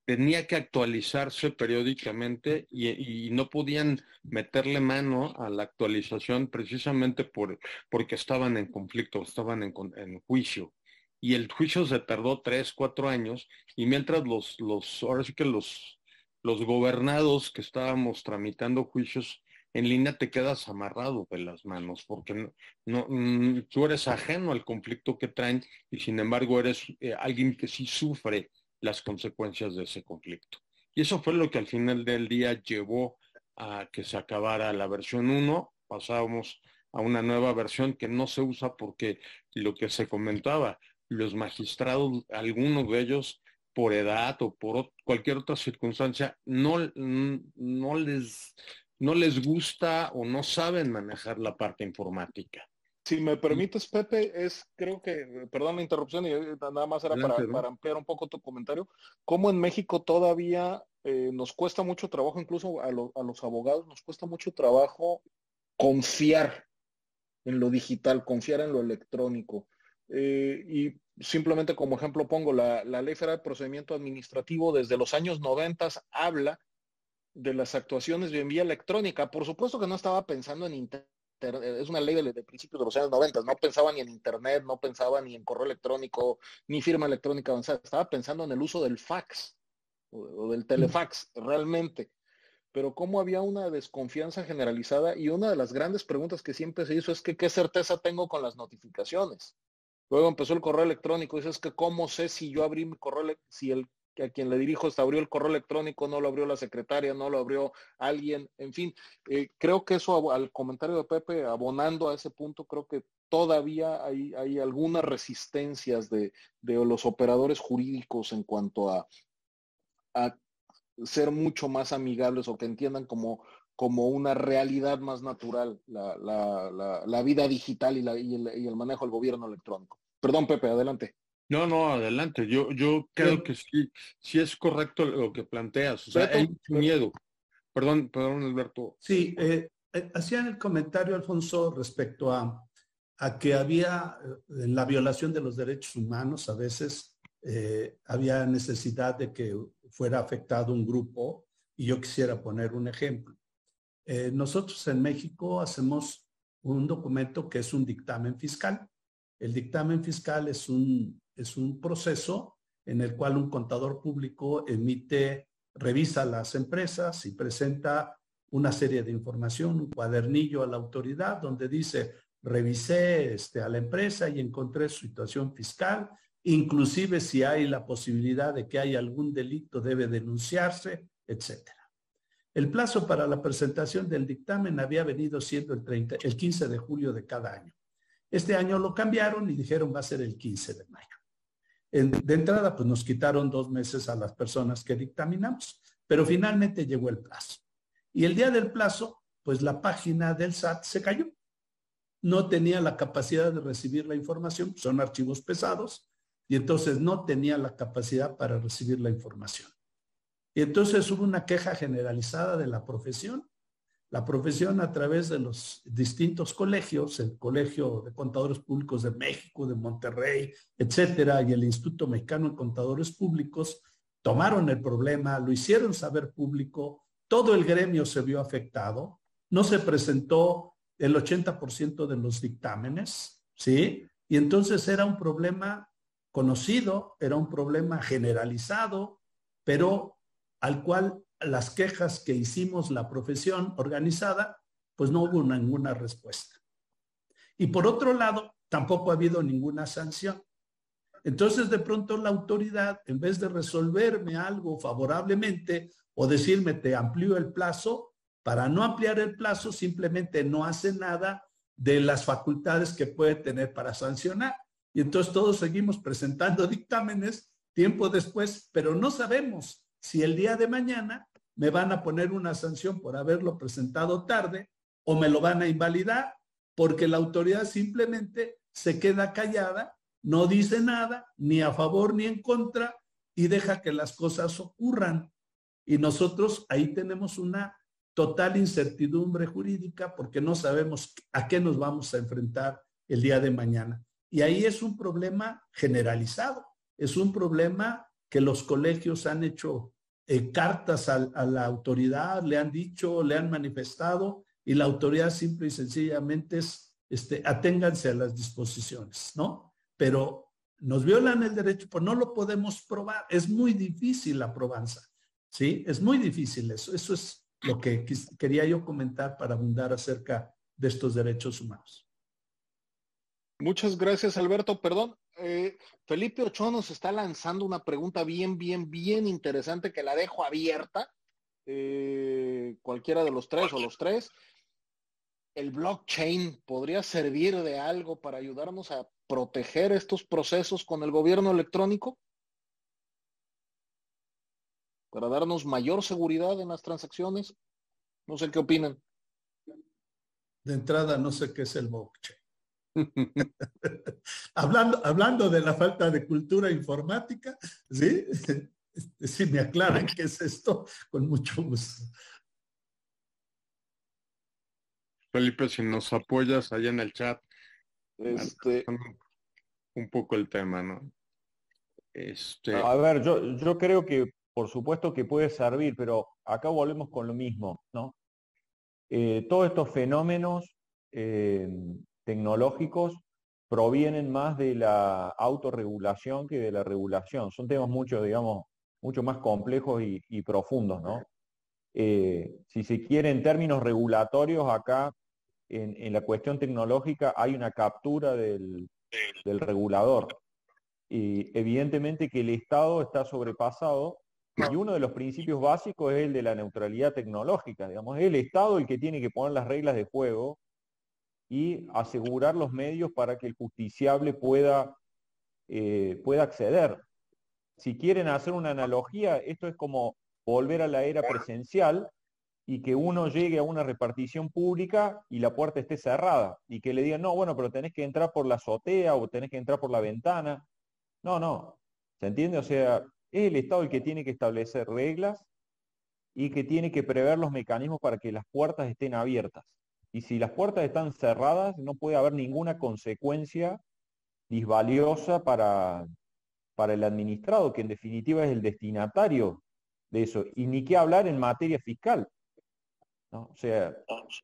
tenía que actualizarse periódicamente y, no podían meterle mano a la actualización precisamente por, porque estaban en conflicto, estaban en, juicio. Y el juicio se tardó tres, cuatro años y mientras los, los ahora sí que los, los gobernados que estábamos tramitando juicios en línea te quedas amarrado de las manos porque no, no mm, tú eres ajeno al conflicto que traen y sin embargo eres eh, alguien que sí sufre las consecuencias de ese conflicto. Y eso fue lo que al final del día llevó a que se acabara la versión 1, pasábamos a una nueva versión que no se usa porque lo que se comentaba, los magistrados, algunos de ellos por edad o por cualquier otra circunstancia, no, no, les, no les gusta o no saben manejar la parte informática. Si me permites, Pepe, es, creo que, perdón la interrupción, y eh, nada más era para, ampliar un poco tu comentario, cómo en México todavía eh, nos cuesta mucho trabajo, incluso a, a, los abogados, nos cuesta mucho trabajo confiar en lo digital, confiar en lo electrónico. Eh, y simplemente como ejemplo pongo, la, Ley Federal de Procedimiento Administrativo desde los años 90 habla de las actuaciones de vía electrónica. Por supuesto que no estaba pensando en Internet, es una ley de, principios de los años 90, no pensaba ni en Internet, no pensaba ni en correo electrónico, ni firma electrónica avanzada, estaba pensando en el uso del fax o, del telefax, realmente. Pero cómo había una desconfianza generalizada y una de las grandes preguntas que siempre se hizo es que qué certeza tengo con las notificaciones. Luego empezó el correo electrónico. Dices que cómo sé si yo abrí mi correo, si el a quien le dirijo está abrió el correo electrónico, no lo abrió la secretaria, no lo abrió alguien, en fin, eh, creo que eso al comentario de Pepe, abonando a ese punto, creo que todavía hay, hay algunas resistencias de, los operadores jurídicos en cuanto a, a, ser mucho más amigables o que entiendan como, como una realidad más natural la, la, la, vida digital y, y el manejo del gobierno electrónico. Perdón, Pepe, adelante. No, no, adelante. Yo, yo creo que sí, sí es correcto lo que planteas. O sea, hay miedo. Perdón, perdón, Alberto. Sí, eh, eh, hacían el comentario, Alfonso, respecto a, a que había eh, en la violación de los derechos humanos, a veces había necesidad de que fuera afectado un grupo, y yo quisiera poner un ejemplo. nosotros en México hacemos un documento que es un dictamen fiscal. El dictamen fiscal es un, es un proceso en el cual un contador público emite, revisa las empresas y presenta una serie de información, un cuadernillo a la autoridad donde dice, revisé este, a la empresa y encontré situación fiscal, inclusive si hay la posibilidad de que haya algún delito debe denunciarse, etcétera. El plazo para la presentación del dictamen había venido siendo el, 30, el 15 de julio de cada año. Este año lo cambiaron y dijeron va a ser el 15 de mayo. De entrada, pues nos quitaron dos meses a las personas que dictaminamos, pero finalmente llegó el plazo. Y el día del plazo, pues la página del SAT se cayó. No tenía la capacidad de recibir la información, son archivos pesados, y entonces no tenía la capacidad para recibir la información. Y entonces hubo una queja generalizada de la profesión la profesión a través de los distintos colegios, el Colegio de Contadores Públicos de México, de Monterrey, etcétera, y el Instituto Mexicano de Contadores Públicos, tomaron el problema, lo hicieron saber público, todo el gremio se vio afectado, no se presentó el 80% de los dictámenes, ¿sí? Y entonces era un problema conocido, era un problema generalizado, pero al cual las quejas que hicimos la profesión organizada, pues no hubo ninguna respuesta. Y por otro lado, tampoco ha habido ninguna sanción. Entonces, de pronto la autoridad, en vez de resolverme algo favorablemente o decirme te amplío el plazo, para no ampliar el plazo, simplemente no hace nada de las facultades que puede tener para sancionar. Y entonces todos seguimos presentando dictámenes tiempo después, pero no sabemos si el día de mañana me van a poner una sanción por haberlo presentado tarde o me lo van a invalidar porque la autoridad simplemente se queda callada, no dice nada, ni a favor ni en contra, y deja que las cosas ocurran. Y nosotros ahí tenemos una total incertidumbre jurídica porque no sabemos a qué nos vamos a enfrentar el día de mañana. Y ahí es un problema generalizado, es un problema que los colegios han hecho eh, cartas a, la autoridad, le han dicho, le han manifestado y la autoridad simple y sencillamente es, este, aténganse a las disposiciones, ¿no? Pero nos violan el derecho, pues no lo podemos probar. Es muy difícil la probanza, ¿sí? Es muy difícil eso. Eso es lo que quería yo comentar para abundar acerca de estos derechos humanos. Muchas gracias, Alberto. Perdón, eh, Felipe Ochoa nos está lanzando una pregunta bien, bien, bien interesante que la dejo abierta. Eh, cualquiera de los tres o los tres. ¿El blockchain podría servir de algo para ayudarnos a proteger estos procesos con el gobierno electrónico? para darnos mayor seguridad en las transacciones. No sé qué opinan. De entrada, no sé qué es el blockchain. hablando, hablando de la falta de cultura informática, ¿sí? Si me aclaran qué es esto, con mucho gusto. Felipe, si nos apoyas allá en el chat, este... un poco el tema, ¿no? Este... A ver, yo, yo creo que por supuesto que puede servir, pero acá volvemos con lo mismo, ¿no? Eh, todos estos fenómenos eh, tecnológicos provienen más de la autorregulación que de la regulación. Son temas mucho, digamos, mucho más complejos y, profundos, ¿no? Eh, si se quiere, en términos regulatorios, acá en, la cuestión tecnológica hay una captura del, del regulador. Y evidentemente que el Estado está sobrepasado y uno de los principios básicos es el de la neutralidad tecnológica. Digamos, es el Estado el que tiene que poner las reglas de juego y asegurar los medios para que el justiciable pueda, eh, pueda acceder. Si quieren hacer una analogía, esto es como volver a la era presencial y que uno llegue a una repartición pública y la puerta esté cerrada y que le digan, no, bueno, pero tenés que entrar por la azotea o tenés que entrar por la ventana. No, no. ¿Se entiende? O sea, es el Estado el que tiene que establecer reglas y que tiene que prever los mecanismos para que las puertas estén abiertas. Y si las puertas están cerradas, no puede haber ninguna consecuencia disvaliosa para, para el administrado, que en definitiva es el destinatario de eso. Y ni qué hablar en materia fiscal. O sea,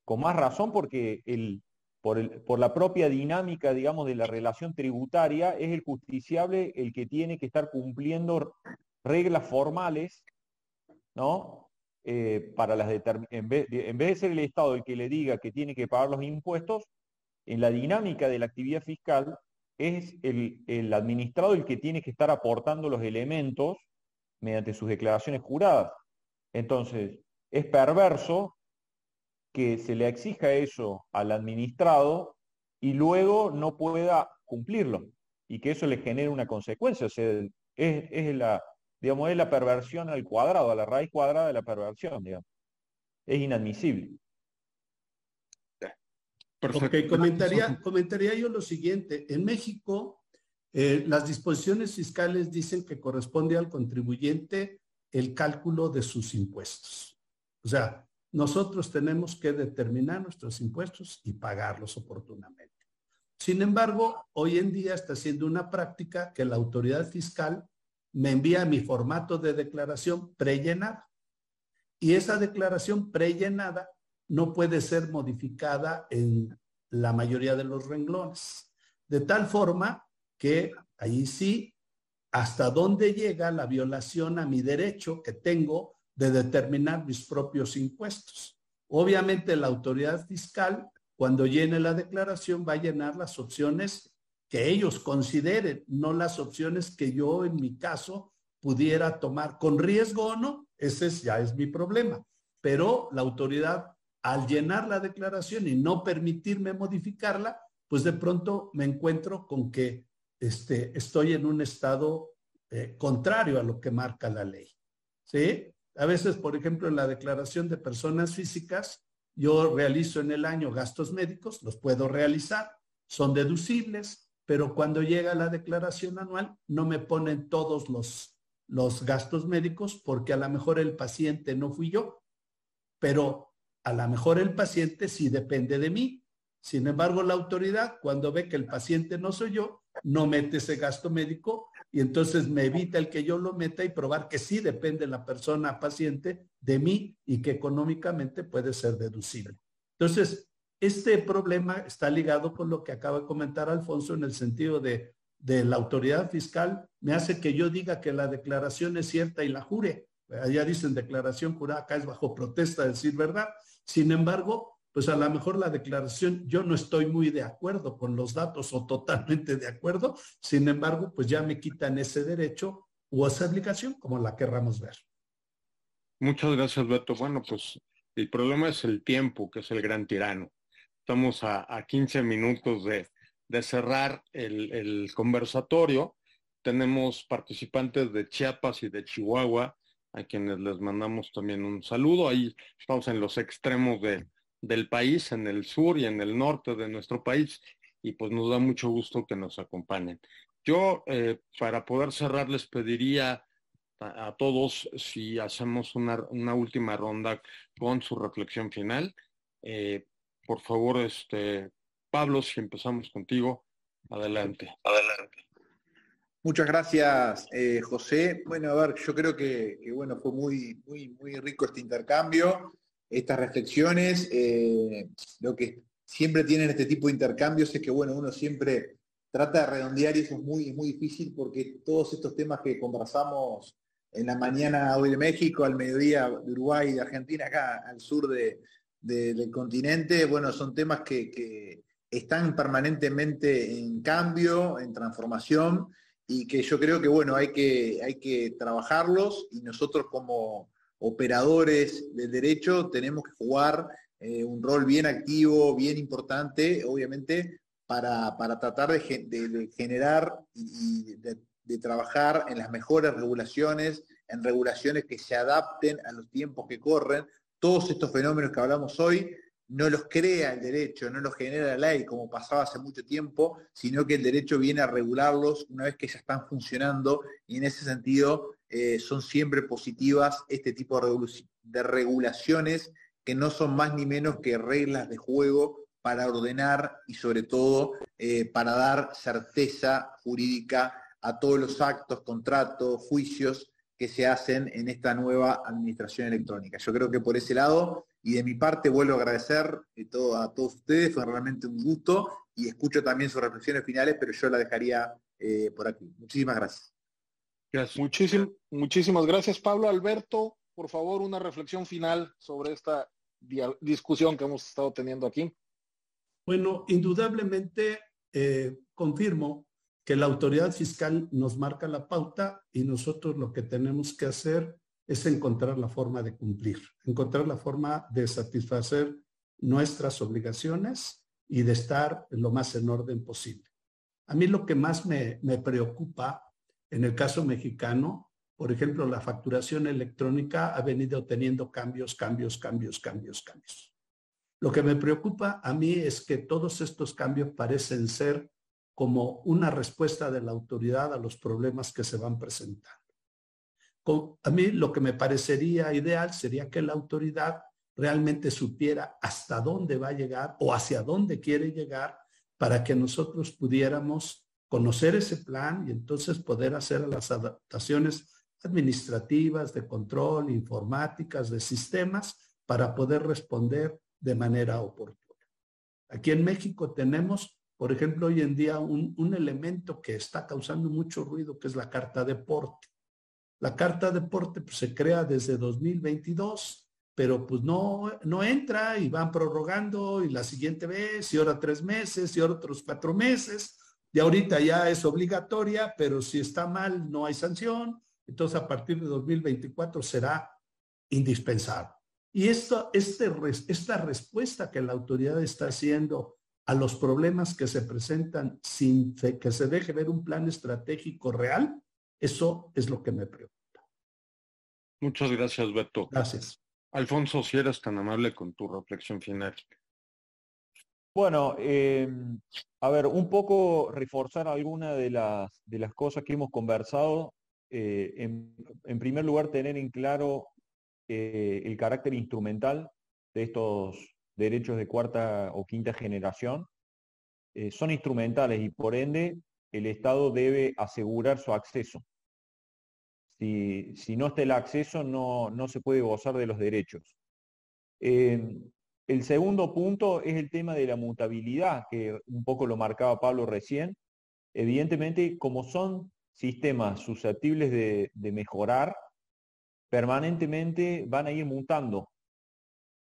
con más razón porque el, por, el, por, la propia dinámica, digamos, de la relación tributaria, es el justiciable el que tiene que estar cumpliendo reglas formales, ¿no? Eh, para las en vez, de, en vez de ser el Estado el que le diga que tiene que pagar los impuestos, en la dinámica de la actividad fiscal es el, el administrado el que tiene que estar aportando los elementos mediante sus declaraciones juradas. Entonces, es perverso que se le exija eso al administrado y luego no pueda cumplirlo y que eso le genere una consecuencia. Es, es, la, digamos, es la perversión al cuadrado, a la raíz cuadrada de la perversión, digamos. Es inadmisible. Perfecto. comentaría, comentaría yo lo siguiente. En México, eh, las disposiciones fiscales dicen que corresponde al contribuyente el cálculo de sus impuestos. O sea, nosotros tenemos que determinar nuestros impuestos y pagarlos oportunamente. Sin embargo, hoy en día está siendo una práctica que la autoridad fiscal me envía mi formato de declaración prellenada y esa declaración prellenada no puede ser modificada en la mayoría de los renglones. De tal forma que ahí sí, hasta dónde llega la violación a mi derecho que tengo de determinar mis propios impuestos. Obviamente la autoridad fiscal, cuando llene la declaración, va a llenar las opciones que ellos consideren, no las opciones que yo en mi caso pudiera tomar con riesgo o no. Ese ya es mi problema. Pero la autoridad, al llenar la declaración y no permitirme modificarla, pues de pronto me encuentro con que este, estoy en un estado eh, contrario a lo que marca la ley. ¿Sí? A veces, por ejemplo, en la declaración de personas físicas, yo realizo en el año gastos médicos, los puedo realizar, son deducibles, pero cuando llega la declaración anual no me ponen todos los, los gastos médicos porque a lo mejor el paciente no fui yo, pero a lo mejor el paciente sí depende de mí. Sin embargo, la autoridad, cuando ve que el paciente no soy yo, no mete ese gasto médico y entonces me evita el que yo lo meta y probar que sí depende la persona paciente de mí y que económicamente puede ser deducible. Entonces, este problema está ligado con lo que acaba de comentar Alfonso en el sentido de, la autoridad fiscal me hace que yo diga que la declaración es cierta y la jure. Allá dicen declaración jurada, acá es bajo protesta decir verdad. Sin embargo, pues a lo mejor la declaración, yo no estoy muy de acuerdo con los datos o totalmente de acuerdo, sin embargo, pues ya me quitan ese derecho o esa obligación como la querramos ver. Muchas gracias, Beto. Bueno, pues el problema es el tiempo, que es el gran tirano. Estamos a, 15 minutos de, cerrar el, el conversatorio. Tenemos participantes de Chiapas y de Chihuahua a quienes les mandamos también un saludo. Ahí estamos en los extremos de, del país, en el sur y en el norte de nuestro país, y pues nos da mucho gusto que nos acompañen. Yo, eh, para poder cerrar, les pediría a, todos si hacemos una, una, última ronda con su reflexión final. Eh, por favor, este, Pablo, si empezamos contigo, adelante. Adelante. Muchas gracias, eh, José. Bueno, a ver, yo creo que, bueno, fue muy, muy, muy rico este intercambio, estas reflexiones. Eh, lo que siempre tienen este tipo de intercambios es que, bueno, uno siempre trata de redondear y eso es muy, muy difícil porque todos estos temas que conversamos en la mañana hoy de México, al mediodía de Uruguay y de Argentina, acá al sur del continente, bueno, son temas que, están permanentemente en cambio, en transformación, y que yo creo que, bueno, hay que, hay que trabajarlos y nosotros como operadores del derecho tenemos que jugar eh, un rol bien activo, bien importante, obviamente, para, tratar de, generar y, de trabajar en las mejores regulaciones, en regulaciones que se adapten a los tiempos que corren. Todos estos fenómenos que hablamos hoy no los crea el derecho, no los genera la ley como pasaba hace mucho tiempo, sino que el derecho viene a regularlos una vez que ya están funcionando y en ese sentido eh, son siempre positivas este tipo de regulaciones que no son más ni menos que reglas de juego para ordenar y sobre todo eh, para dar certeza jurídica a todos los actos, contratos, juicios que se hacen en esta nueva administración electrónica. Yo creo que por ese lado, y de mi parte vuelvo a agradecer eh, a todos ustedes, fue realmente un gusto y escucho también sus reflexiones finales, pero yo la dejaría eh, por aquí. Muchísimas gracias. gracias. muchísimas gracias, Pablo. Alberto, por favor, una reflexión final sobre esta discusión que hemos estado teniendo aquí. Bueno, indudablemente eh, confirmo que la autoridad fiscal nos marca la pauta y nosotros lo que tenemos que hacer es encontrar la forma de cumplir, encontrar la forma de satisfacer nuestras obligaciones y de estar lo más en orden posible. A mí lo que más me, preocupa en el caso mexicano, por ejemplo, la facturación electrónica ha venido teniendo cambios, cambios, cambios, cambios, cambios. Lo que me preocupa a mí es que todos estos cambios parecen ser como una respuesta de la autoridad a los problemas que se van presentando. a mí lo que me parecería ideal sería que la autoridad realmente supiera hasta dónde va a llegar o hacia dónde quiere llegar para que nosotros pudiéramos conocer ese plan y entonces poder hacer las adaptaciones administrativas, de control, informáticas, de sistemas, para poder responder de manera oportuna. Aquí en México tenemos por ejemplo, hoy en día un, elemento que está causando mucho ruido, que es la carta deporte. La carta deporte pues, se crea desde 2022, pero pues no, no entra y van prorrogando y la siguiente vez y ahora tres meses y ahora otros cuatro meses. Y ahorita ya es obligatoria, pero si está mal no hay sanción. Entonces a partir de 2024 será indispensable. Y esto, este, esta respuesta que la autoridad está haciendo a los problemas que se presentan sin que se deje ver un plan estratégico real, eso es lo que me preocupa. Muchas gracias, Beto. Gracias. Alfonso, si eres tan amable con tu reflexión final. Bueno, em, a ver, un poco reforzar alguna de las, de las cosas que hemos conversado. Eh, en, primer lugar, tener en claro eh, el carácter instrumental de estos derechos de cuarta o quinta generación, eh, son instrumentales y por ende el Estado debe asegurar su acceso. Si, si no está el acceso, no, no, se puede gozar de los derechos. Eh, el segundo punto es el tema de la mutabilidad, que un poco lo marcaba Pablo recién. Evidentemente, como son sistemas susceptibles de, de mejorar, permanentemente van a ir mutando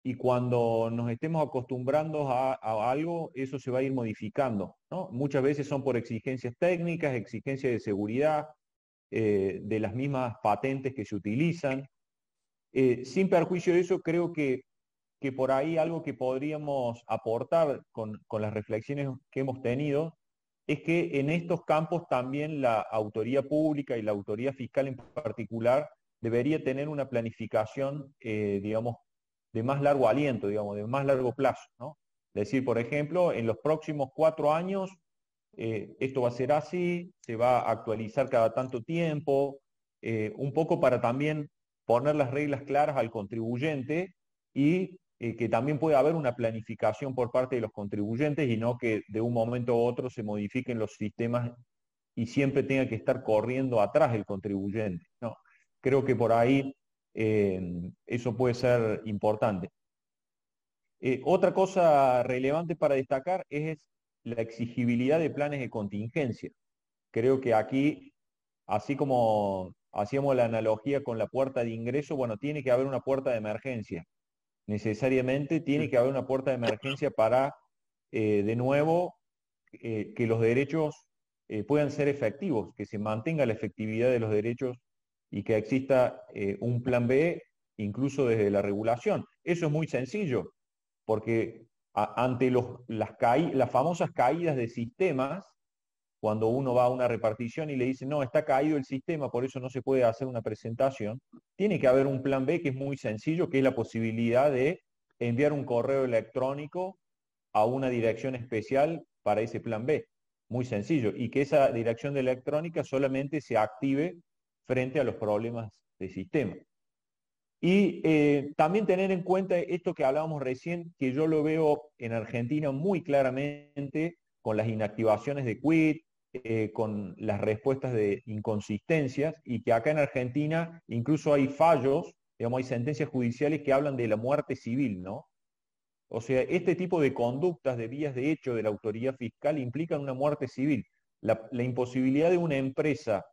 y cuando nos estemos acostumbrando a, algo, eso se va a ir modificando. Muchas veces son por exigencias técnicas, exigencias de seguridad, eh, de las mismas patentes que se utilizan. Eh, sin perjuicio de eso, creo que, que, por ahí algo que podríamos aportar con, con las reflexiones que hemos tenido es que en estos campos también la autoría pública y la autoría fiscal en particular debería tener una planificación, eh, digamos, de más largo aliento, digamos, de más largo plazo, ¿no? Es decir, por ejemplo, en los próximos cuatro años eh, esto va a ser así, se va a actualizar cada tanto tiempo, eh, un poco para también poner las reglas claras al contribuyente y que también pueda haber una planificación por parte de los contribuyentes y no que de un momento a otro se modifiquen los sistemas y siempre tenga que estar corriendo atrás el contribuyente. No, creo que por ahí eh, eso puede ser importante. Eh, otra cosa relevante para destacar es la exigibilidad de planes de contingencia. Creo que aquí, así como hacíamos la analogía con la puerta de ingreso, bueno, tiene que haber una puerta de emergencia. Necesariamente tiene que haber una puerta de emergencia para, eh, de nuevo, que los derechos puedan ser efectivos, que se mantenga la efectividad de los derechos y que exista eh, un plan B incluso desde la regulación. Eso es muy sencillo, porque ante los, las, las famosas caídas de sistemas, cuando uno va a una repartición y le dice, no, está caído el sistema, por eso no se puede hacer una presentación, tiene que haber un plan B que es muy sencillo, que es la posibilidad de enviar un correo electrónico a una dirección especial para ese plan B. Muy sencillo. Y que esa dirección electrónica solamente se active frente a los problemas de sistema. Y eh, también tener en cuenta esto que hablábamos recién, que yo lo veo en Argentina muy claramente con las inactivaciones de quit, eh, con las respuestas de inconsistencias, y que acá en Argentina incluso hay fallos, digamos, hay sentencias judiciales que hablan de la muerte civil, ¿no? O sea, este tipo de conductas de vías de hecho de la autoridad fiscal implican una muerte civil. la imposibilidad de una empresa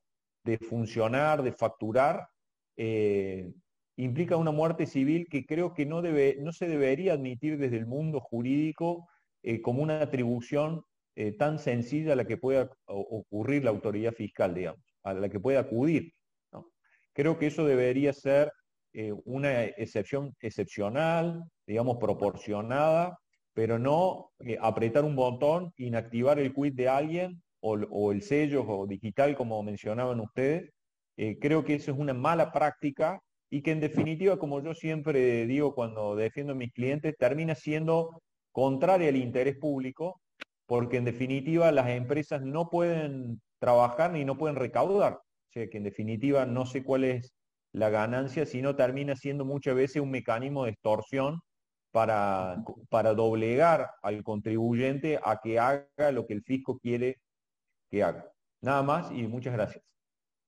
de funcionar, de facturar, eh, implica una muerte civil que creo que no, debe, no se debería admitir desde el mundo jurídico eh, como una atribución eh, tan sencilla a la que pueda ocurrir la autoridad fiscal, digamos, a la que pueda acudir. Creo que eso debería ser una excepción excepcional, digamos, proporcionada, pero no apretar un botón, inactivar el quit de alguien o, el sello o digital, como mencionaban ustedes, eh, creo que eso es una mala práctica y que en definitiva, como yo siempre digo cuando defiendo a mis clientes, termina siendo contraria al interés público, porque en definitiva las empresas no pueden trabajar ni no pueden recaudar. O sea que en definitiva no sé cuál es la ganancia, sino termina siendo muchas veces un mecanismo de extorsión para, para doblegar al contribuyente a que haga lo que el fisco quiere haga. Nada más y muchas gracias.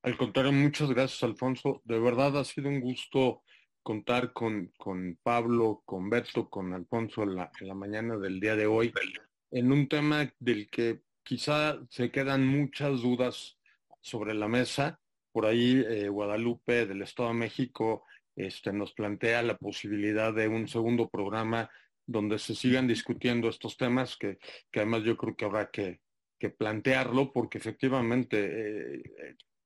Al contrario, muchas gracias, Alfonso. De verdad ha sido un gusto contar con, con Pablo, con Beto, con Alfonso en la, en la mañana del día de hoy, en un tema del que quizá se quedan muchas dudas sobre la mesa. Por ahí eh, Guadalupe del Estado de México este, nos plantea la posibilidad de un segundo programa donde se sigan discutiendo estos temas que, que además yo creo que habrá que, plantearlo porque efectivamente eh,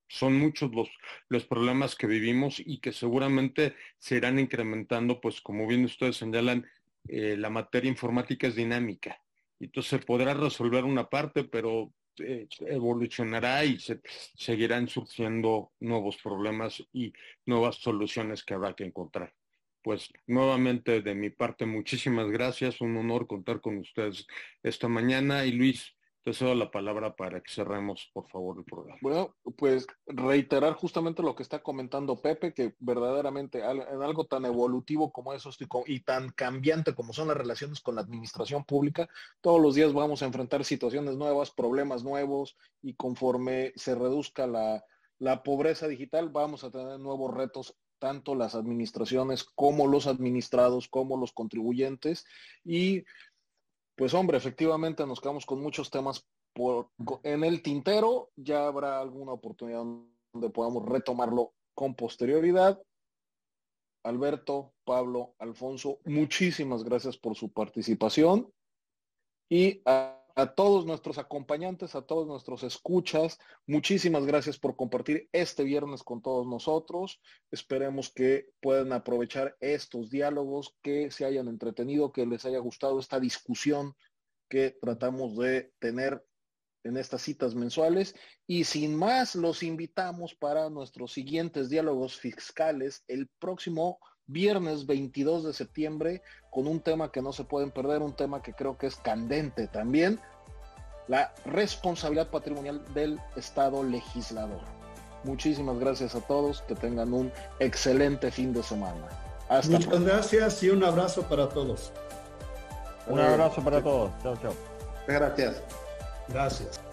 son muchos los, los problemas que vivimos y que seguramente se irán incrementando, pues como bien ustedes señalan, eh, la materia informática es dinámica. Entonces se podrá resolver una parte, pero eh, evolucionará y se, seguirán surgiendo nuevos problemas y nuevas soluciones que habrá que encontrar. Pues nuevamente de mi parte, muchísimas gracias, un honor contar con ustedes esta mañana y Luis, cedo la palabra para que cerremos, por favor, el programa. Bueno, pues reiterar justamente lo que está comentando Pepe, que verdaderamente en algo tan evolutivo como eso y tan cambiante como son las relaciones con la administración pública, todos los días vamos a enfrentar situaciones nuevas, problemas nuevos, y conforme se reduzca la, la pobreza digital, vamos a tener nuevos retos tanto las administraciones como los administrados, como los contribuyentes. Y pues hombre, efectivamente nos quedamos con muchos temas por, en el tintero. Ya habrá alguna oportunidad donde podamos retomarlo con posterioridad. Alberto, Pablo, Alfonso, muchísimas gracias por su participación. Y a, a, todos nuestros acompañantes, a todos nuestros escuchas, muchísimas gracias por compartir este viernes con todos nosotros. Esperemos que puedan aprovechar estos diálogos, que se hayan entretenido, que les haya gustado esta discusión que tratamos de tener en estas citas mensuales y sin más los invitamos para nuestros siguientes diálogos fiscales el próximo viernes 22 de septiembre con un tema que no se pueden perder, un tema que creo que es candente también, la responsabilidad patrimonial del Estado legislador. Muchísimas gracias a todos, que tengan un excelente fin de semana. Hasta Muchas gracias y un abrazo para todos. Un abrazo para todos. Chao, chao. Gracias. Gracias.